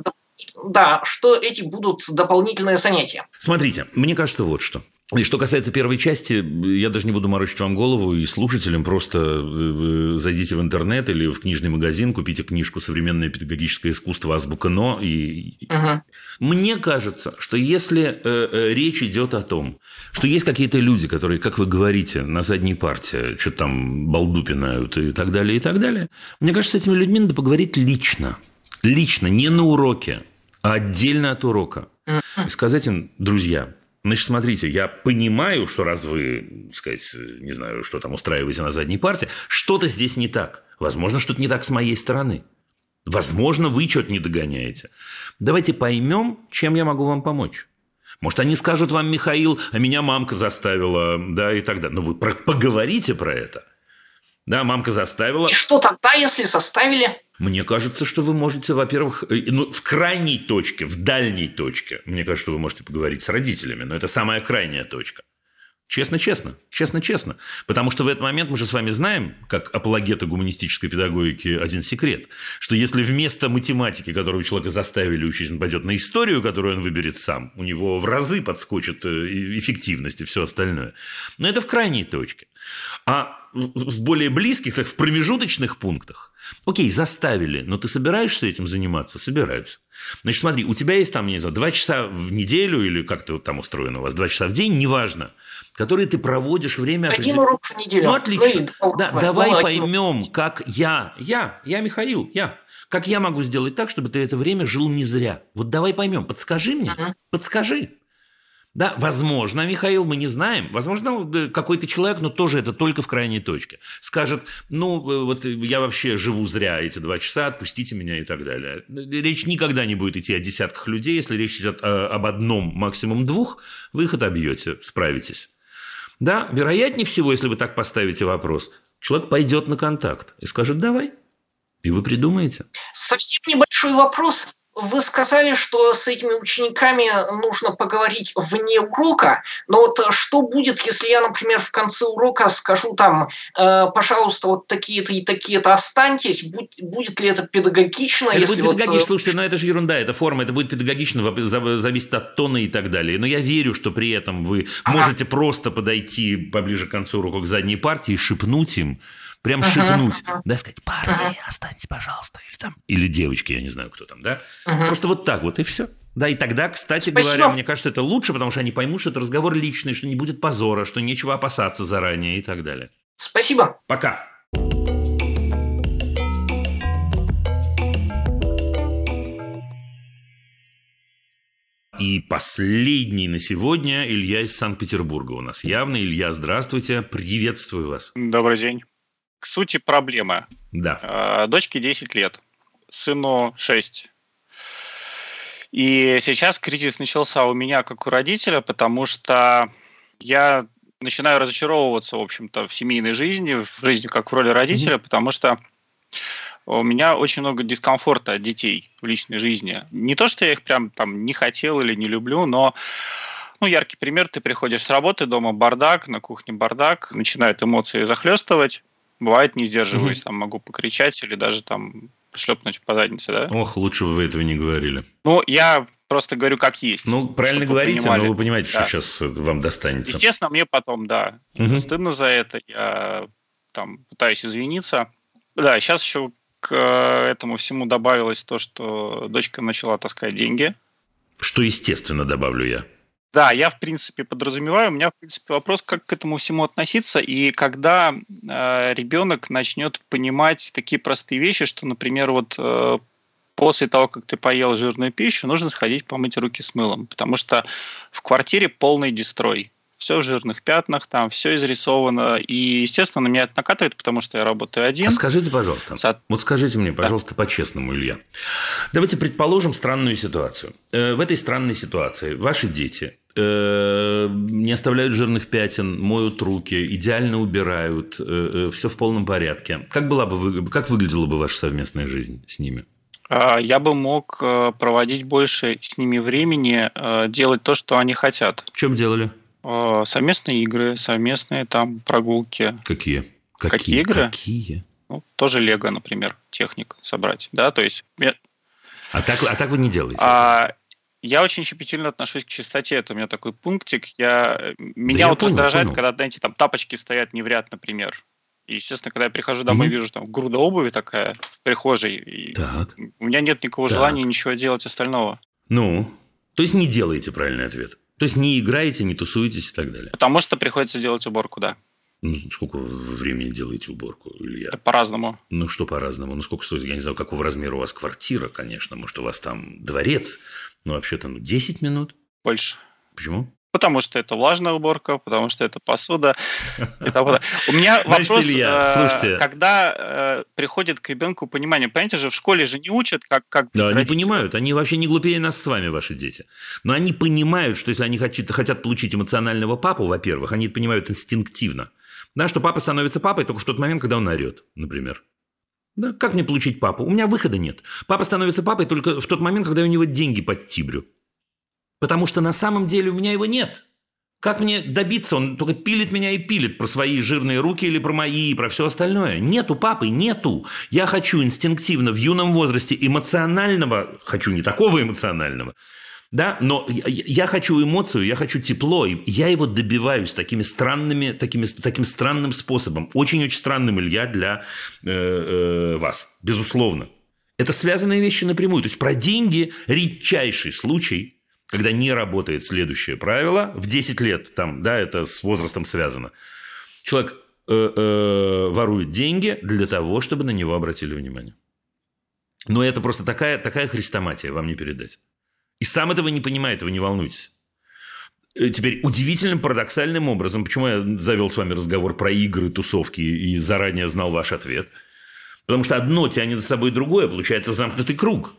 да, что эти будут дополнительные занятия. Смотрите, мне кажется вот что. И что касается первой части, я даже не буду морочить вам голову и слушателям, просто э, зайдите в интернет или в книжный магазин, купите книжку «Современное педагогическое искусство. Азбука НО». И... Угу. Мне кажется, что если э, э, речь идет о том, что есть какие-то люди, которые, как вы говорите, на задней партии что-то там балду пинают и так далее, и так далее, мне кажется, с этими людьми надо поговорить лично. Лично, не на уроке, отдельно от урока. И сказать им, друзья, Значит, смотрите, я понимаю, что раз вы, сказать, не знаю, что там устраиваете на задней партии, что-то здесь не так. Возможно, что-то не так с моей стороны. Возможно, вы что-то не догоняете. Давайте поймем, чем я могу вам помочь. Может, они скажут вам, Михаил, а меня мамка заставила, да, и так далее. Но вы про- поговорите про это. Да, мамка заставила. И что тогда, если заставили? Мне кажется, что вы можете, во-первых, э, ну, в крайней точке, в дальней точке, мне кажется, что вы можете поговорить с родителями, но это самая крайняя точка. Честно-честно, честно-честно. Потому что в этот момент мы же с вами знаем, как апологеты гуманистической педагогики, один секрет, что если вместо математики, которую человека заставили учить, он пойдет на историю, которую он выберет сам, у него в разы подскочит э, эффективность и все остальное. Но это в крайней точке. А в более близких, так в промежуточных пунктах, окей, заставили, но ты собираешься этим заниматься? Собираюсь. Значит, смотри, у тебя есть там, не знаю, два часа в неделю или как-то там устроено у вас, два часа в день, неважно, которые ты проводишь время... Один определен... урок в неделю. Ну, отлично. Ну, да, давай, давай ну, поймем, как я, я, я Михаил, я, как я могу сделать так, чтобы ты это время жил не зря. Вот давай поймем, подскажи мне, uh-huh. подскажи. Да, возможно, Михаил, мы не знаем. Возможно, э, какой-то человек, но тоже это только в крайней точке. Скажет, ну, э, вот я вообще живу зря эти два часа, отпустите меня и так далее. Речь никогда не будет идти о десятках людей. Если речь идет об одном, максимум двух, вы их отобьете, справитесь. Да, вероятнее всего, если вы так поставите вопрос, человек пойдет на контакт и скажет «давай», и вы придумаете. Совсем небольшой вопрос. Вы сказали, что с этими учениками нужно поговорить вне урока, но вот что будет, если я, например, в конце урока скажу там, э, пожалуйста, вот такие-то и такие-то останьтесь, будь, будет ли это педагогично? Это будет педагогично, вот... Э, слушайте, но это же ерунда, это форма, это будет педагогично, зависит от тона и так далее. Но я верю, что при этом вы ага. можете просто подойти поближе к концу урока к задней партии и шепнуть им, прям uh-huh, шепнуть, да, сказать, парни, uh-huh. останьтесь, пожалуйста, или там, или девочки, я не знаю, кто там, да, uh-huh. просто вот так вот, и все. Да, и тогда, кстати Спасибо. говоря, мне кажется, это лучше, потому что они поймут, что это разговор личный, что не будет позора, что нечего опасаться заранее и так далее. Спасибо. Пока. И последний на сегодня Илья из Санкт-Петербурга у нас. Явно, Илья, здравствуйте, приветствую вас. Добрый день к сути проблемы. Да. А, дочке 10 лет, сыну 6. И сейчас кризис начался у меня как у родителя, потому что я начинаю разочаровываться, в общем-то, в семейной жизни, в жизни как в роли родителя, mm-hmm. потому что у меня очень много дискомфорта от детей в личной жизни. Не то, что я их прям там не хотел или не люблю, но ну, яркий пример, ты приходишь с работы, дома бардак, на кухне бардак, начинают эмоции захлестывать, Бывает, не сдерживаюсь, там могу покричать или даже там шлепнуть по заднице, да? Ох, лучше бы вы этого не говорили. Ну, я просто говорю как есть. Ну, правильно говорите, но вы понимаете, да. что сейчас вам достанется. Естественно, мне потом, да, угу. стыдно за это. Я там пытаюсь извиниться. Да, сейчас еще к этому всему добавилось то, что дочка начала таскать деньги. Что, естественно, добавлю я. Да, я, в принципе, подразумеваю. У меня, в принципе, вопрос, как к этому всему относиться, и когда э, ребенок начнет понимать такие простые вещи, что, например, вот э, после того, как ты поел жирную пищу, нужно сходить помыть руки с мылом, потому что в квартире полный дестрой все в жирных пятнах, там все изрисовано. И, естественно, на меня это накатывает, потому что я работаю один. А скажите, пожалуйста, Со... вот скажите мне, пожалуйста, да. по-честному, Илья. Давайте предположим странную ситуацию. Э, в этой странной ситуации ваши дети э, не оставляют жирных пятен, моют руки, идеально убирают, э, все в полном порядке. Как, была бы вы, как выглядела бы ваша совместная жизнь с ними? А, я бы мог проводить больше с ними времени, делать то, что они хотят. В чем делали? А, совместные игры, совместные там прогулки. Какие? Какие, Какие игры? Какие? Ну, тоже Лего, например, техник собрать, да, то есть... А так, а так вы не делаете? А, я очень щепетильно отношусь к чистоте. Это у меня такой пунктик. Я... Меня да вот понял, раздражает, понял. когда, знаете, там тапочки стоят не в ряд, например. И, естественно, когда я прихожу домой, mm вижу там груда обуви такая в прихожей. И так. У меня нет никакого так. желания ничего делать остального. Ну, то есть не делаете правильный ответ. То есть не играете, не тусуетесь и так далее. Потому что приходится делать уборку, да. Ну, сколько времени делаете уборку, Илья? Это по-разному. Ну, что по-разному? Ну, сколько стоит? Я не знаю, какого размера у вас квартира, конечно. Может, у вас там дворец. Ну, вообще-то, ну, 10 минут? Больше. Почему? Потому что это влажная уборка, потому что это посуда. У меня вопрос, э, когда э, приходит к ребенку понимание, понимаете же, в школе же не учат, как как Да, они понимают, они вообще не глупее нас с вами, ваши дети. Но они понимают, что если они хотят, хотят получить эмоционального папу, во-первых, они это понимают инстинктивно. Да, что папа становится папой только в тот момент, когда он орет, например. Да, как мне получить папу? У меня выхода нет. Папа становится папой только в тот момент, когда у него деньги под тибрю. Потому что на самом деле у меня его нет. Как мне добиться? Он только пилит меня и пилит про свои жирные руки или про мои, и про все остальное. Нету папы, нету. Я хочу инстинктивно в юном возрасте эмоционального, хочу не такого эмоционального, Да, но я, хочу эмоцию, я хочу тепло, и я его добиваюсь такими странными, такими, таким странным способом. Очень-очень странным, Илья, для э, э, вас, безусловно. Это связанные вещи напрямую. То есть про деньги редчайший случай, когда не работает следующее правило. В 10 лет, там, да, это с возрастом связано. Человек э, э, ворует деньги для того, чтобы на него обратили внимание. Но это просто такая, такая хрестоматия, вам не передать. И сам этого не понимает, вы не волнуйтесь. Э, теперь удивительным, парадоксальным образом, почему я завел с вами разговор про игры, тусовки и заранее знал ваш ответ? Потому что одно тянет за собой другое, получается замкнутый круг.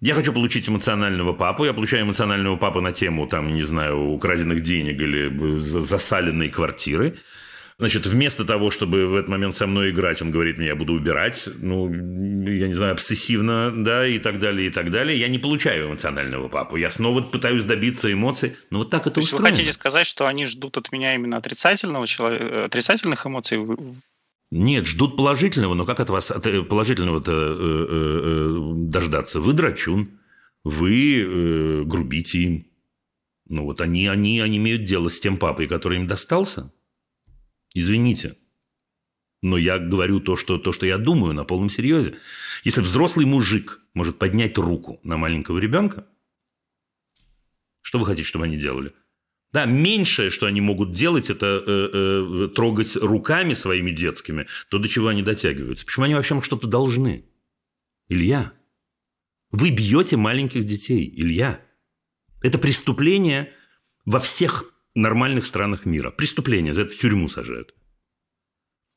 Я хочу получить эмоционального папу, я получаю эмоционального папу на тему, там, не знаю, украденных денег или засаленной квартиры – Значит, вместо того, чтобы в этот момент со мной играть, он говорит мне, я буду убирать, ну, я не знаю, обсессивно, да, и так далее, и так далее. Я не получаю эмоционального папу. Я снова пытаюсь добиться эмоций. Но вот так это То устроено. вы хотите сказать, что они ждут от меня именно отрицательного человека, э, отрицательных эмоций? Нет, ждут положительного, но как от вас от э, положительного-то э, э, дождаться? Вы драчун, вы грубите им. Ну вот они, они, они имеют дело с тем папой, который им достался. Извините. Но я говорю то что, то, что я думаю на полном серьезе. Если взрослый мужик может поднять руку на маленького ребенка, что вы хотите, чтобы они делали? Да, меньшее, что они могут делать, это э, э, трогать руками своими детскими то, до чего они дотягиваются. Почему они вообще что-то должны? Илья, вы бьете маленьких детей, Илья. Это преступление во всех нормальных странах мира. Преступление, за это в тюрьму сажают.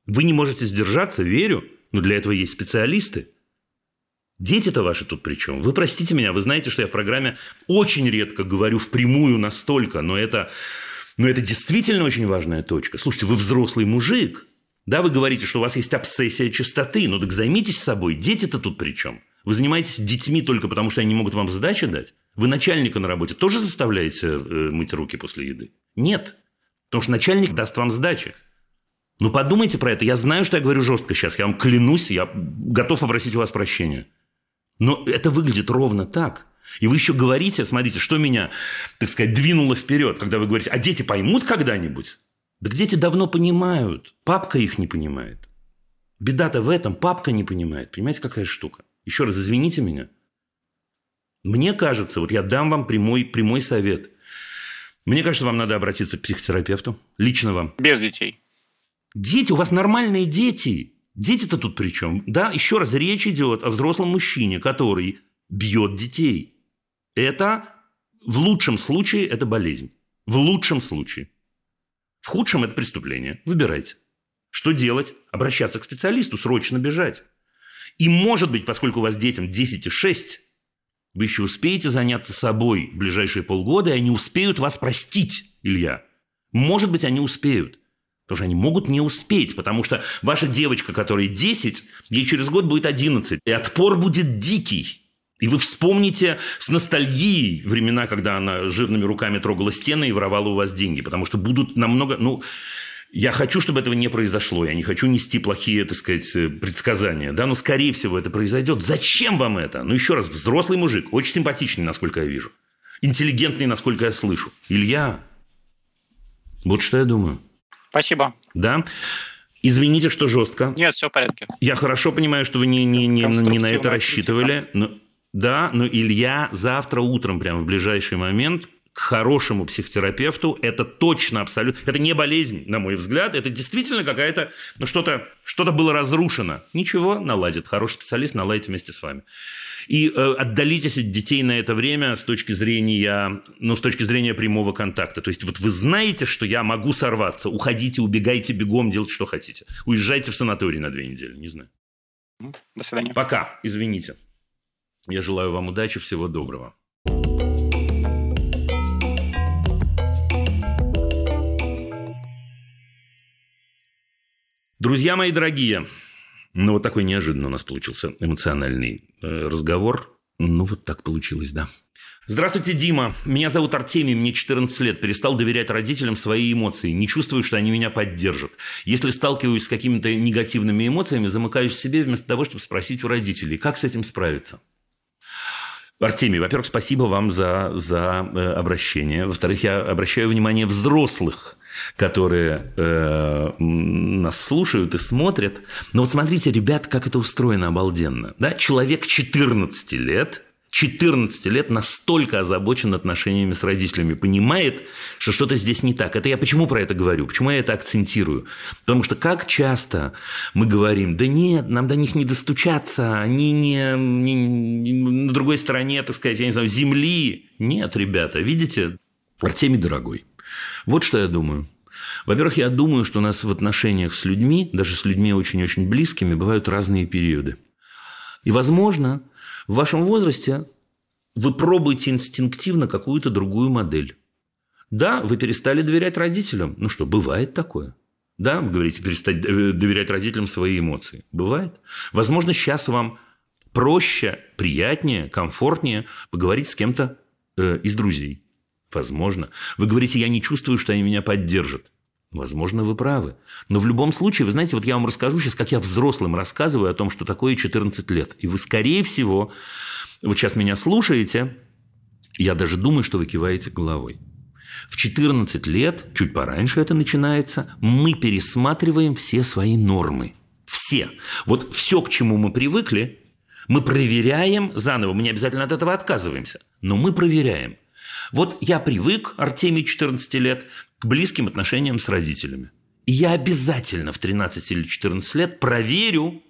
Вы не можете сдержаться, верю, но для этого есть специалисты. Дети-то ваши тут при чем? Вы простите меня, вы знаете, что я в программе очень редко говорю впрямую настолько, но это, но это действительно очень важная точка. Слушайте, вы взрослый мужик, да, вы говорите, что у вас есть обсессия чистоты, ну так займитесь собой, дети-то тут при чем? Вы занимаетесь детьми только потому, что они не могут вам задачи дать? Вы начальника на работе тоже заставляете э, мыть руки после еды? Нет. Потому что начальник даст вам сдачи. Ну, подумайте про это. Я знаю, что я говорю жестко сейчас. Я вам клянусь, я готов попросить у вас прощения. Но это выглядит ровно так. И вы еще говорите, смотрите, что меня, так сказать, двинуло вперед, когда вы говорите, а дети поймут когда-нибудь? Да дети давно понимают. Папка их не понимает. Беда-то в этом. Папка не понимает. Понимаете, какая штука? Еще раз, извините меня. Мне кажется, вот я дам вам прямой, прямой совет. Мне кажется, вам надо обратиться к психотерапевту. Лично вам. Без детей. Дети, у вас нормальные дети. Дети-то тут при чем? Да, еще раз, речь идет о взрослом мужчине, который бьет детей. Это в лучшем случае это болезнь. В лучшем случае. В худшем это преступление. Выбирайте. Что делать? Обращаться к специалисту, срочно бежать. И может быть, поскольку у вас детям 10 и 6, вы еще успеете заняться собой в ближайшие полгода, и они успеют вас простить, Илья. Может быть, они успеют. Потому что они могут не успеть, потому что ваша девочка, которой 10, ей через год будет 11. И отпор будет дикий. И вы вспомните с ностальгией времена, когда она жирными руками трогала стены и воровала у вас деньги. Потому что будут намного... Ну, я хочу, чтобы этого не произошло. Я не хочу нести плохие, так сказать, э, предсказания. Да, но, скорее всего, это произойдет. Зачем вам это? Ну, еще раз, взрослый мужик, очень симпатичный, насколько я вижу. Интеллигентный, насколько я слышу. Илья, вот что я думаю. Спасибо. Да. Извините, что жестко. Нет, все в порядке. Я хорошо понимаю, что вы не, не, не, не на это рассчитывали. Но, да, но Илья завтра утром, прямо в ближайший момент, к хорошему психотерапевту, это точно абсолютно... Это не болезнь, на мой взгляд. Это действительно какая-то... Ну, что-то что было разрушено. Ничего, наладит. Хороший специалист наладит вместе с вами. И э, отдалитесь от детей на это время с точки зрения, ну, с точки зрения прямого контакта. То есть вот вы знаете, что я могу сорваться. Уходите, убегайте бегом, делайте, что хотите. Уезжайте в санаторий на две недели, не знаю. До свидания. Пока. Извините. Я желаю вам удачи, всего доброго. Друзья мои дорогие, ну вот такой неожиданный у нас получился эмоциональный э, разговор. Ну вот так получилось, да. Здравствуйте, Дима. Меня зовут Артемий, мне 14 лет. Перестал доверять родителям свои эмоции. Не чувствую, что они меня поддержат. Если сталкиваюсь с какими-то негативными эмоциями, замыкаюсь в себе вместо того, чтобы спросить у родителей, как с этим справиться. Артемий, во-первых, спасибо вам за, за э, обращение. Во-вторых, я обращаю внимание взрослых, которые э, нас слушают и смотрят. Но вот смотрите, ребят, как это устроено обалденно. Да? Человек 14 лет – 14 лет настолько озабочен отношениями с родителями, понимает, что что-то здесь не так. Это я почему про это говорю? Почему я это акцентирую? Потому что как часто мы говорим, да нет, нам до них не достучаться, они не, не, не на другой стороне, так сказать, я не знаю, земли. Нет, ребята, видите, Артемий дорогой. Вот что я думаю. Во-первых, я думаю, что у нас в отношениях с людьми, даже с людьми очень-очень близкими, бывают разные периоды. И, возможно, в вашем возрасте вы пробуете инстинктивно какую-то другую модель. Да, вы перестали доверять родителям. Ну что, бывает такое. Да, вы говорите, перестать э, доверять родителям свои эмоции. Бывает. Возможно, сейчас вам проще, приятнее, комфортнее поговорить с кем-то э, из друзей. Возможно. Вы говорите, я не чувствую, что они меня поддержат. Возможно, вы правы. Но в любом случае, вы знаете, вот я вам расскажу сейчас, как я взрослым рассказываю о том, что такое 14 лет. И вы, скорее всего, вот сейчас меня слушаете, я даже думаю, что вы киваете головой. В 14 лет, чуть пораньше это начинается, мы пересматриваем все свои нормы. Все. Вот все, к чему мы привыкли, мы проверяем заново. Мы не обязательно от этого отказываемся, но мы проверяем – вот я привык, Артемий 14 лет, к близким отношениям с родителями. И я обязательно в 13 или 14 лет проверю,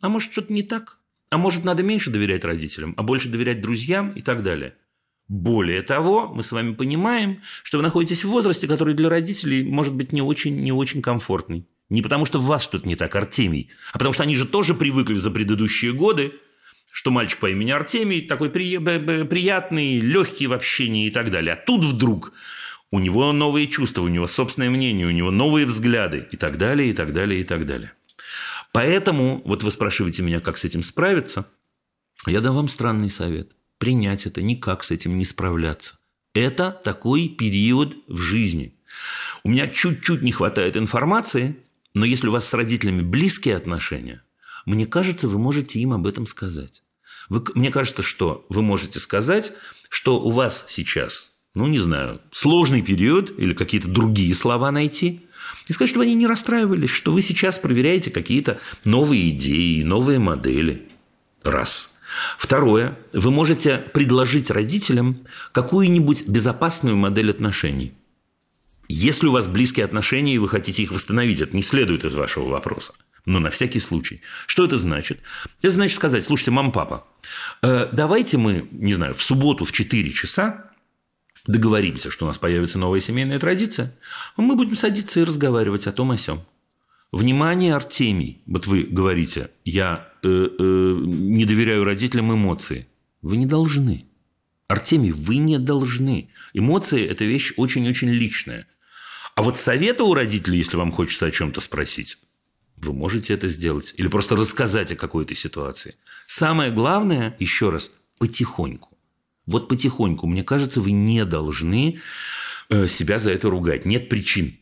а может, что-то не так? А может, надо меньше доверять родителям, а больше доверять друзьям и так далее. Более того, мы с вами понимаем, что вы находитесь в возрасте, который для родителей может быть не очень, не очень комфортный. Не потому, что в вас что-то не так, Артемий, а потому что они же тоже привыкли за предыдущие годы что мальчик по имени Артемий такой при, приятный, легкий в общении и так далее. А тут вдруг у него новые чувства, у него собственное мнение, у него новые взгляды и так далее, и так далее, и так далее. Поэтому, вот вы спрашиваете меня, как с этим справиться, я дам вам странный совет. Принять это, никак с этим не справляться. Это такой период в жизни. У меня чуть-чуть не хватает информации, но если у вас с родителями близкие отношения, мне кажется, вы можете им об этом сказать. Вы, мне кажется, что вы можете сказать, что у вас сейчас, ну, не знаю, сложный период или какие-то другие слова найти, и сказать, чтобы они не расстраивались, что вы сейчас проверяете какие-то новые идеи, новые модели. Раз. Второе. Вы можете предложить родителям какую-нибудь безопасную модель отношений. Если у вас близкие отношения, и вы хотите их восстановить, это не следует из вашего вопроса но на всякий случай. Что это значит? Это значит сказать, слушайте, мама, папа, э, давайте мы, не знаю, в субботу в 4 часа договоримся, что у нас появится новая семейная традиция, мы будем садиться и разговаривать о том о сём. Внимание, Артемий, вот вы говорите, я э, э, не доверяю родителям эмоции. Вы не должны. Артемий, вы не должны. Эмоции – это вещь очень-очень личная. А вот совета у родителей, если вам хочется о чем-то спросить, вы можете это сделать. Или просто рассказать о какой-то ситуации. Самое главное, еще раз, потихоньку. Вот потихоньку. Мне кажется, вы не должны э, себя за это ругать. Нет причин.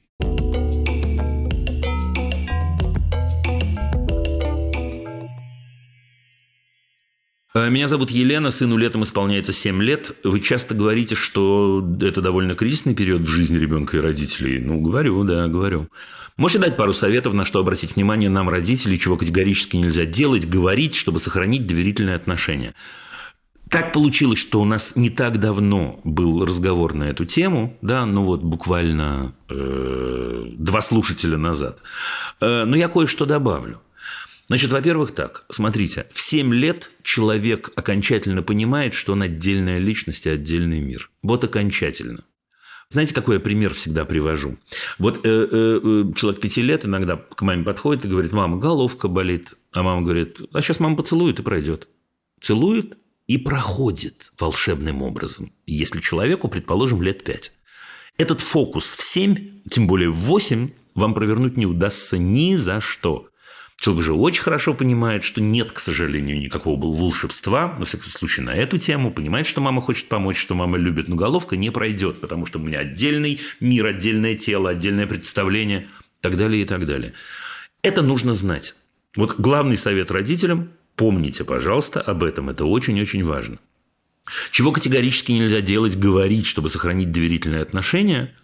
Меня зовут Елена, сыну летом исполняется 7 лет. Вы часто говорите, что это довольно кризисный период в жизни ребенка и родителей. Ну, говорю, да, говорю. Можете дать пару советов, на что обратить внимание нам, родителей, чего категорически нельзя делать, говорить, чтобы сохранить доверительные отношения? Так получилось, что у нас не так давно был разговор на эту тему, да, ну вот буквально э, два слушателя назад. Э, но я кое-что добавлю. Значит, во-первых, так, смотрите, в 7 лет человек окончательно понимает, что он отдельная личность и отдельный мир. Вот окончательно. Знаете, какой я пример всегда привожу? Вот э, э, э, человек пяти лет иногда к маме подходит и говорит, мама, головка болит. А мама говорит, а сейчас мама поцелует и пройдет. Целует и проходит волшебным образом, если человеку, предположим, лет пять. Этот фокус в семь, тем более в восемь, вам провернуть не удастся ни за что. Человек же очень хорошо понимает, что нет, к сожалению, никакого был волшебства, во всяком случае, на эту тему, понимает, что мама хочет помочь, что мама любит, но головка не пройдет, потому что у меня отдельный мир, отдельное тело, отдельное представление, и так далее, и так далее. Это нужно знать. Вот главный совет родителям – помните, пожалуйста, об этом, это очень-очень важно. Чего категорически нельзя делать, говорить, чтобы сохранить доверительные отношения.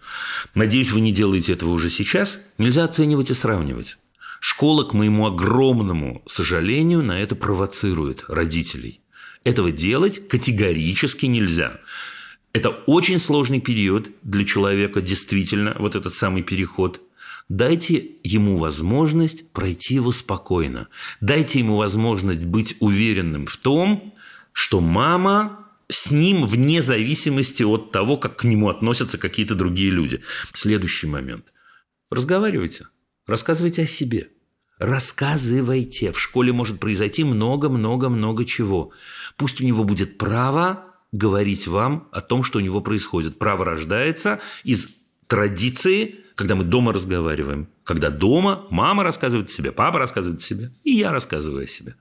Надеюсь, вы не делаете этого уже сейчас. Нельзя оценивать и сравнивать. Школа, к моему огромному сожалению, на это провоцирует родителей. Этого делать категорически нельзя. Это очень сложный период для человека, действительно, вот этот самый переход. Дайте ему возможность пройти его спокойно. Дайте ему возможность быть уверенным в том, что мама с ним вне зависимости от того, как к нему относятся какие-то другие люди. Следующий момент. Разговаривайте. Рассказывайте о себе. Рассказывайте. В школе может произойти много-много-много чего. Пусть у него будет право говорить вам о том, что у него происходит. Право рождается из традиции, когда мы дома разговариваем. Когда дома мама рассказывает о себе, папа рассказывает о себе, и я рассказываю о себе.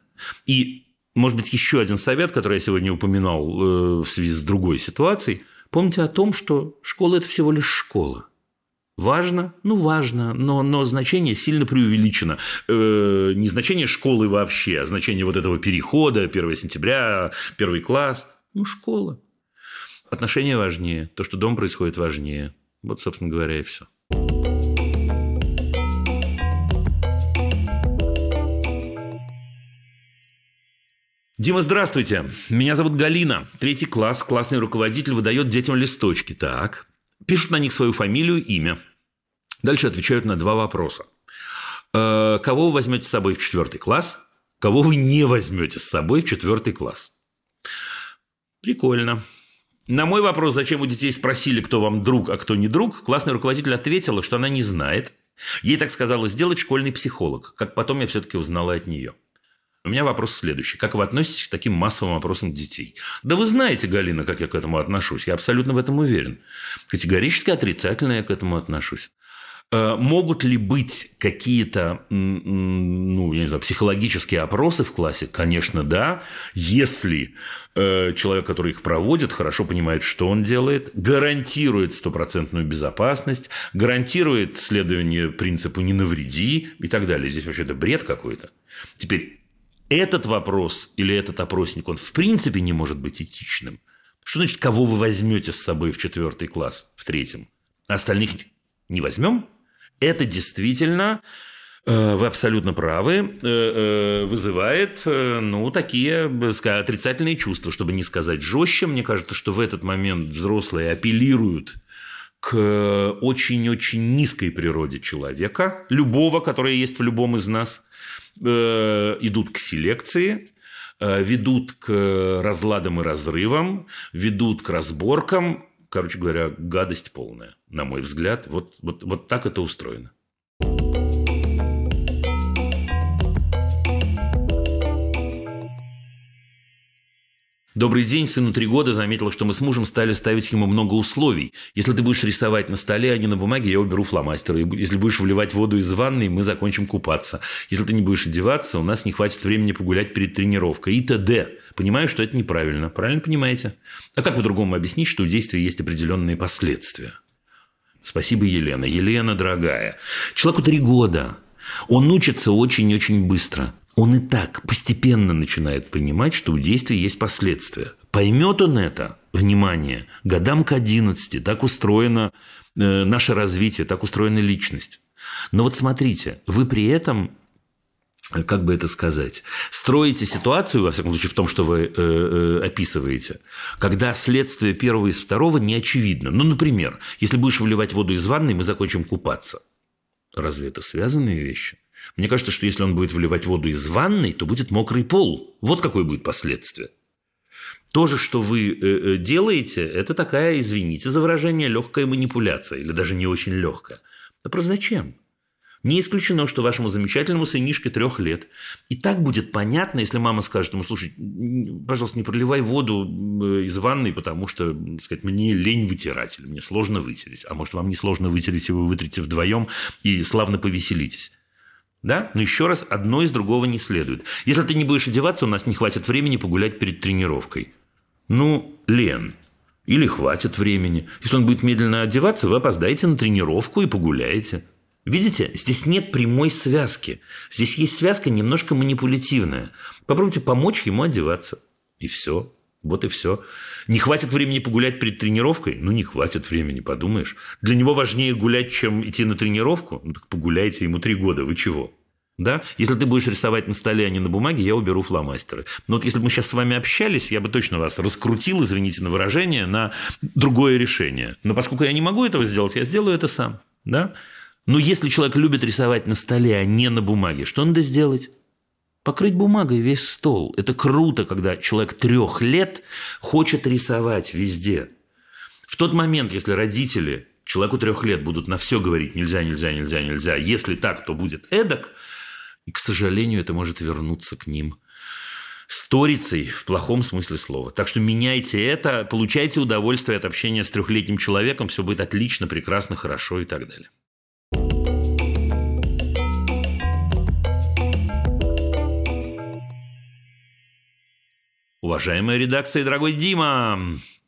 И, может быть, еще один совет, который я сегодня упоминал э, в связи с другой ситуацией. Помните о том, что школа – это всего лишь школа. Важно? Ну, важно, но, но значение сильно преувеличено. Э, не значение школы вообще, а значение вот этого перехода, 1 сентября, первый класс. Ну, школа. Отношения важнее, то, что дом происходит, важнее. Вот, собственно говоря, и все. Дима, здравствуйте. Меня зовут Галина. Третий класс. Классный руководитель выдает детям листочки. Так. Пишут на них свою фамилию, имя. Дальше отвечают на два вопроса. Э, кого вы возьмете с собой в четвертый класс? Кого вы не возьмете с собой в четвертый класс? Прикольно. На мой вопрос, зачем у детей спросили, кто вам друг, а кто не друг, классный руководитель ответила, что она не знает. Ей так сказала сделать школьный психолог, как потом я все-таки узнала от нее. У меня вопрос следующий. Как вы относитесь к таким массовым вопросам детей? Да вы знаете, Галина, как я к этому отношусь. Я абсолютно в этом уверен. Категорически отрицательно я к этому отношусь. Э, могут ли быть какие-то, ну, я не знаю, психологические опросы в классе? Конечно, да. Если э, человек, который их проводит, хорошо понимает, что он делает, гарантирует стопроцентную безопасность, гарантирует следование принципу «не навреди» и так далее. Здесь вообще это бред какой-то. Теперь, этот вопрос или этот опросник, он в принципе не может быть этичным. Что значит, кого вы возьмете с собой в четвертый класс, в третьем? Остальных не возьмем? Это действительно э, вы абсолютно правы, э, э, вызывает, ну, такие отрицательные чувства, чтобы не сказать жестче. Мне кажется, что в этот момент взрослые апеллируют к очень-очень низкой природе человека, любого, которое есть в любом из нас, идут к селекции, ведут к разладам и разрывам, ведут к разборкам, короче говоря, гадость полная, на мой взгляд. Вот, вот, вот так это устроено. Добрый день, сыну три года, заметила, что мы с мужем стали ставить ему много условий. Если ты будешь рисовать на столе, а не на бумаге, я уберу фломастеры. Если будешь вливать воду из ванной, мы закончим купаться. Если ты не будешь одеваться, у нас не хватит времени погулять перед тренировкой и т.д. Понимаю, что это неправильно. Правильно понимаете? А как по-другому объяснить, что у действия есть определенные последствия? Спасибо, Елена. Елена, дорогая. Человеку три года. Он учится очень-очень быстро он и так постепенно начинает понимать, что у действия есть последствия. Поймет он это, внимание, годам к 11, так устроено э, наше развитие, так устроена личность. Но вот смотрите, вы при этом как бы это сказать, строите ситуацию, во всяком случае, в том, что вы э, э, описываете, когда следствие первого из второго не очевидно. Ну, например, если будешь выливать воду из ванной, мы закончим купаться. Разве это связанные вещи? Мне кажется, что если он будет вливать воду из ванной, то будет мокрый пол. Вот какое будет последствие. То же, что вы э, э, делаете, это такая, извините за выражение, легкая манипуляция, или даже не очень легкая. Да просто зачем? Не исключено, что вашему замечательному сынишке трех лет. И так будет понятно, если мама скажет ему, слушай, пожалуйста, не проливай воду э, из ванной, потому что, так сказать, мне лень вытирать, или мне сложно вытереть. А может, вам не сложно вытереть, и вы вытрете вдвоем и славно повеселитесь. Да? Но еще раз, одно из другого не следует. Если ты не будешь одеваться, у нас не хватит времени погулять перед тренировкой. Ну, Лен, или хватит времени. Если он будет медленно одеваться, вы опоздаете на тренировку и погуляете. Видите, здесь нет прямой связки. Здесь есть связка немножко манипулятивная. Попробуйте помочь ему одеваться. И все. Вот и все. Не хватит времени погулять перед тренировкой? Ну, не хватит времени, подумаешь. Для него важнее гулять, чем идти на тренировку? Ну, так погуляйте, ему три года, вы чего? Да? Если ты будешь рисовать на столе, а не на бумаге, я уберу фломастеры. Но вот если бы мы сейчас с вами общались, я бы точно вас раскрутил, извините на выражение, на другое решение. Но поскольку я не могу этого сделать, я сделаю это сам. Да? Но если человек любит рисовать на столе, а не на бумаге, что надо сделать? Покрыть бумагой весь стол. Это круто, когда человек трех лет хочет рисовать везде. В тот момент, если родители человеку трех лет будут на все говорить нельзя, нельзя, нельзя, нельзя, если так, то будет эдак, и, к сожалению, это может вернуться к ним сторицей в плохом смысле слова. Так что меняйте это, получайте удовольствие от общения с трехлетним человеком, все будет отлично, прекрасно, хорошо и так далее. Уважаемая редакция дорогой Дима,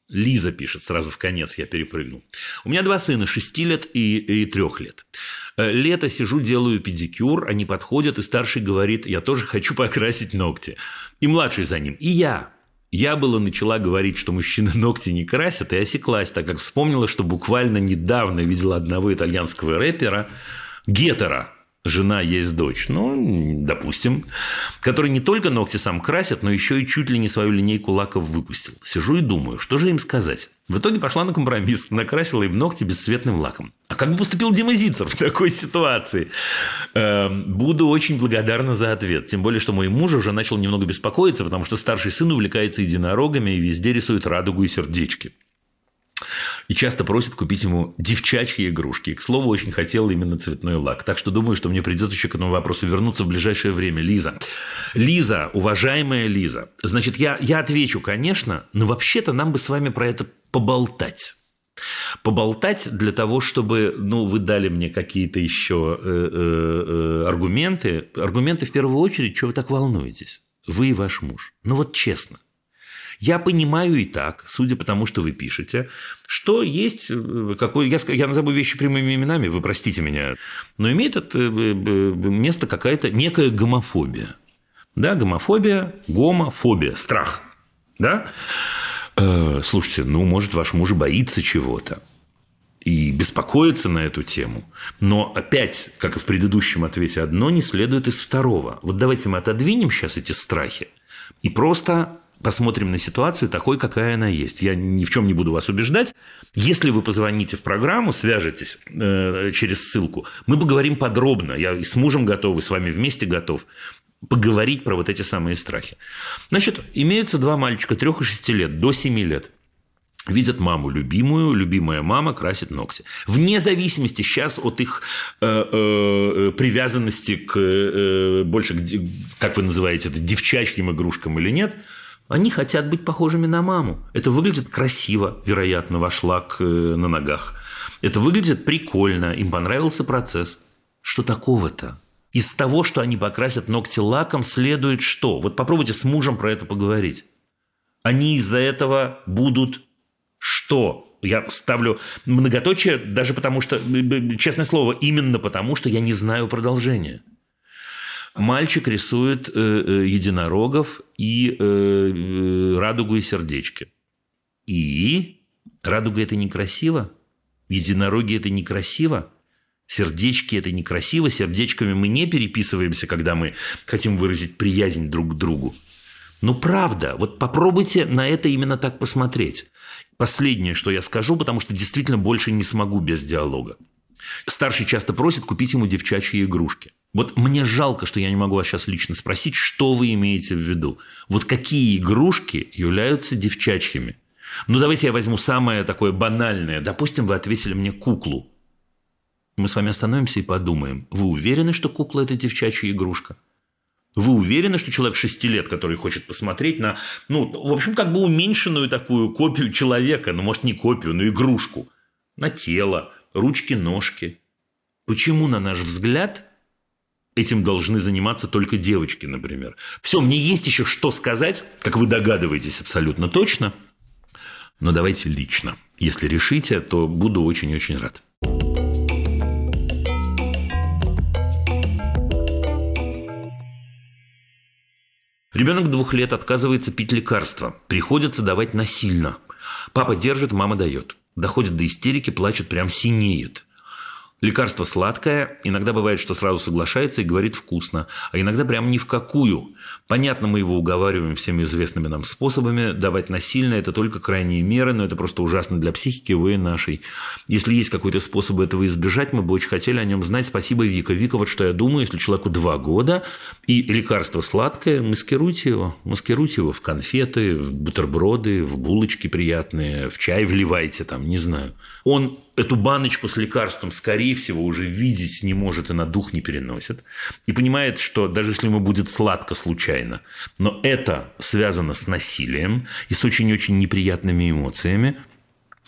Лиза пишет сразу в конец, я перепрыгнул. У меня два сына, 6 лет и, и 3 лет. Э, лето сижу, делаю педикюр, они подходят, и старший говорит, я тоже хочу покрасить ногти. И младший за ним. И я. Я было начала говорить, что мужчины ногти не красят, и осеклась, так как вспомнила, что буквально недавно видела одного итальянского рэпера, гетера, жена есть дочь, ну, допустим, который не только ногти сам красит, но еще и чуть ли не свою линейку лаков выпустил. Сижу и думаю, что же им сказать. В итоге пошла на компромисс, накрасила им ногти бесцветным лаком. А как бы поступил Дима Зицер в такой ситуации? Эм, буду очень благодарна за ответ. Тем более, что мой муж уже начал немного беспокоиться, потому что старший сын увлекается единорогами и везде рисует радугу и сердечки и часто просит купить ему девчачьи игрушки. К слову, очень хотел именно цветной лак. Так что думаю, что мне придется еще к этому вопросу вернуться в ближайшее время. Лиза. Лиза, уважаемая Лиза. Значит, я, я отвечу, конечно, но вообще-то нам бы с вами про это поболтать. Поболтать для того, чтобы, ну, вы дали мне какие-то еще э, э, э, аргументы. Аргументы в первую очередь, что вы так волнуетесь? Вы и ваш муж. Ну вот честно – я понимаю и так, судя по тому, что вы пишете, что есть э, какой... Я, я назову вещи прямыми именами, вы простите меня, но имеет это э, э, место какая-то некая гомофобия. Да, гомофобия, гомофобия, страх. Да? слушайте, ну, может, ваш муж боится чего-то и беспокоится на эту тему. Но опять, как и в предыдущем ответе, одно не следует из второго. Вот давайте мы отодвинем сейчас эти страхи и просто посмотрим на ситуацию такой, какая она есть. Я ни в чем не буду вас убеждать. Если вы позвоните в программу, свяжетесь э, через ссылку, мы поговорим подробно. Я и с мужем готов, и с вами вместе готов поговорить про вот эти самые страхи. Значит, имеются два мальчика, трех и шести лет, до семи лет. Видят маму любимую, любимая мама красит ногти. Вне зависимости сейчас от их э, э, привязанности к э, больше, как вы называете это, девчачьим игрушкам или нет – они хотят быть похожими на маму. Это выглядит красиво, вероятно, ваш лак э, на ногах. Это выглядит прикольно, им понравился процесс. Что такого-то? Из того, что они покрасят ногти лаком, следует что? Вот попробуйте с мужем про это поговорить. Они из-за этого будут что? Я ставлю многоточие даже потому, что, честное слово, именно потому, что я не знаю продолжения. Мальчик рисует э, э, единорогов и э, радугу и сердечки. И радуга это некрасиво, единороги это некрасиво, сердечки это некрасиво, сердечками мы не переписываемся, когда мы хотим выразить приязнь друг к другу. Ну, правда, вот попробуйте на это именно так посмотреть. Последнее, что я скажу, потому что действительно больше не смогу без диалога. Старший часто просит купить ему девчачьи игрушки. Вот мне жалко, что я не могу вас сейчас лично спросить, что вы имеете в виду. Вот какие игрушки являются девчачьими? Ну, давайте я возьму самое такое банальное. Допустим, вы ответили мне куклу. Мы с вами остановимся и подумаем. Вы уверены, что кукла – это девчачья игрушка? Вы уверены, что человек 6 лет, который хочет посмотреть на, ну, в общем, как бы уменьшенную такую копию человека, ну, может, не копию, но игрушку, на тело, ручки-ножки. Почему, на наш взгляд, этим должны заниматься только девочки, например? Все, мне есть еще что сказать, как вы догадываетесь абсолютно точно. Но давайте лично. Если решите, то буду очень-очень рад. Ребенок двух лет отказывается пить лекарства. Приходится давать насильно. Папа держит, мама дает. Доходит до истерики, плачет, прям синеет. Лекарство сладкое, иногда бывает, что сразу соглашается и говорит вкусно, а иногда прям ни в какую. Понятно, мы его уговариваем всеми известными нам способами. Давать насильно – это только крайние меры, но это просто ужасно для психики его и нашей. Если есть какой-то способ этого избежать, мы бы очень хотели о нем знать. Спасибо, Вика. Вика, вот что я думаю, если человеку два года и лекарство сладкое, маскируйте его. Маскируйте его в конфеты, в бутерброды, в булочки приятные, в чай вливайте там, не знаю. Он эту баночку с лекарством, скорее всего, уже видеть не может и на дух не переносит. И понимает, что даже если ему будет сладко случайно, но это связано с насилием и с очень-очень неприятными эмоциями,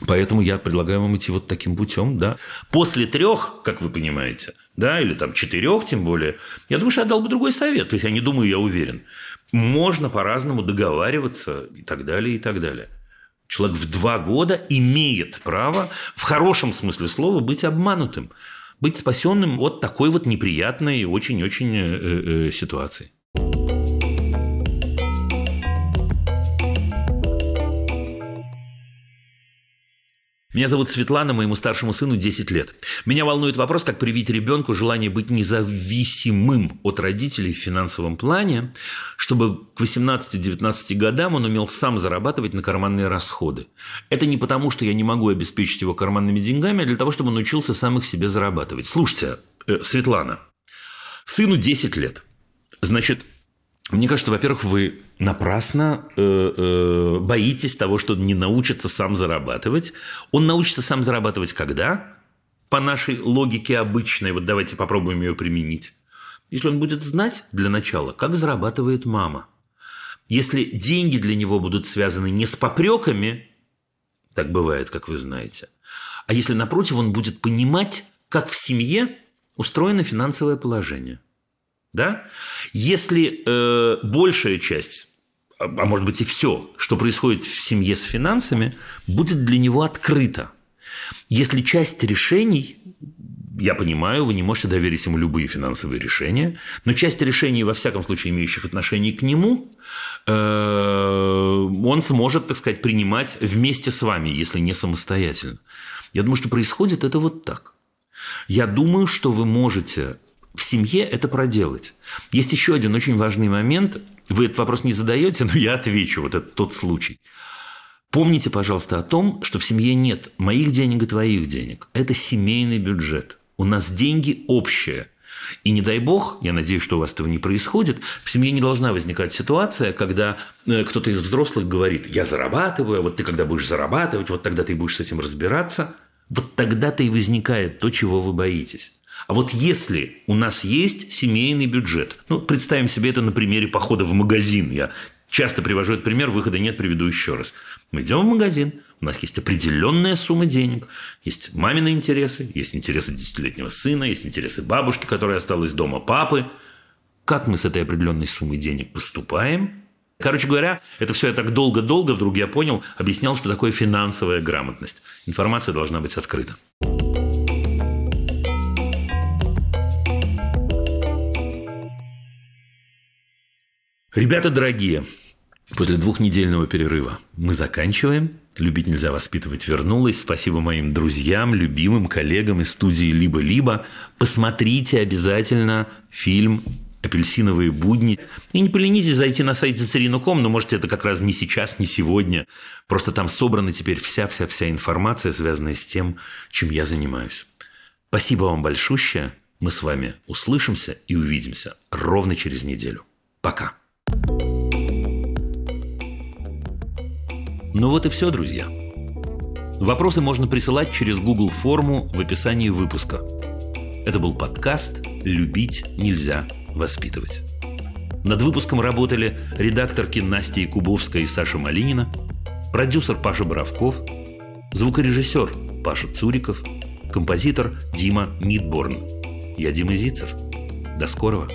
Поэтому я предлагаю вам идти вот таким путем, да. После трех, как вы понимаете, да, или там четырех тем более, я думаю, что я дал бы другой совет. То есть я не думаю, я уверен. Можно по-разному договариваться и так далее, и так далее. Человек в два года имеет право, в хорошем смысле слова, быть обманутым, быть спасенным от такой вот неприятной и очень-очень э, э, ситуации. Меня зовут Светлана, моему старшему сыну 10 лет. Меня волнует вопрос, как привить ребенку желание быть независимым от родителей в финансовом плане, чтобы к 18-19 годам он умел сам зарабатывать на карманные расходы. Это не потому, что я не могу обеспечить его карманными деньгами, а для того, чтобы он учился сам их себе зарабатывать. Слушайте, э, Светлана, сыну 10 лет. Значит, мне кажется, во-первых, вы напрасно э, э, боитесь того, что он не научится сам зарабатывать. Он научится сам зарабатывать когда? По нашей логике обычной, вот давайте попробуем ее применить. Если он будет знать для начала, как зарабатывает мама. Если деньги для него будут связаны не с попреками, так бывает, как вы знаете, а если, напротив, он будет понимать, как в семье устроено финансовое положение – да? Если э, большая часть, а, а может быть и все, что происходит в семье с финансами, будет для него открыто. Если часть решений, я понимаю, вы не можете доверить ему любые финансовые решения, но часть решений, во всяком случае, имеющих отношение к нему, э, он сможет, так сказать, принимать вместе с вами, если не самостоятельно. Я думаю, что происходит это вот так. Я думаю, что вы можете в семье это проделать. Есть еще один очень важный момент. Вы этот вопрос не задаете, но я отвечу. Вот это тот случай. Помните, пожалуйста, о том, что в семье нет моих денег и твоих денег. Это семейный бюджет. У нас деньги общие. И не дай бог, я надеюсь, что у вас этого не происходит, в семье не должна возникать ситуация, когда э, кто-то из взрослых говорит, я зарабатываю, вот ты когда будешь зарабатывать, вот тогда ты будешь с этим разбираться. Вот тогда-то и возникает то, чего вы боитесь. А вот если у нас есть семейный бюджет, ну, представим себе это на примере похода в магазин. Я часто привожу этот пример, выхода нет, приведу еще раз. Мы идем в магазин, у нас есть определенная сумма денег, есть мамины интересы, есть интересы десятилетнего сына, есть интересы бабушки, которая осталась дома, папы. Как мы с этой определенной суммой денег поступаем? Короче говоря, это все я так долго-долго вдруг я понял, объяснял, что такое финансовая грамотность. Информация должна быть открыта. Ребята дорогие, после двухнедельного перерыва мы заканчиваем. «Любить нельзя воспитывать» вернулась. Спасибо моим друзьям, любимым коллегам из студии «Либо-либо». Посмотрите обязательно фильм «Апельсиновые будни». И не поленитесь зайти на сайт Цицерину.ком, но можете это как раз не сейчас, не сегодня. Просто там собрана теперь вся-вся-вся информация, связанная с тем, чем я занимаюсь. Спасибо вам большущее. Мы с вами услышимся и увидимся ровно через неделю. Пока. Ну вот и все, друзья. Вопросы можно присылать через Google форму в описании выпуска. Это был подкаст «Любить нельзя воспитывать». Над выпуском работали редакторки Настя Якубовская и Саша Малинина, продюсер Паша Боровков, звукорежиссер Паша Цуриков, композитор Дима Мидборн. Я Дима Зицер. До скорого.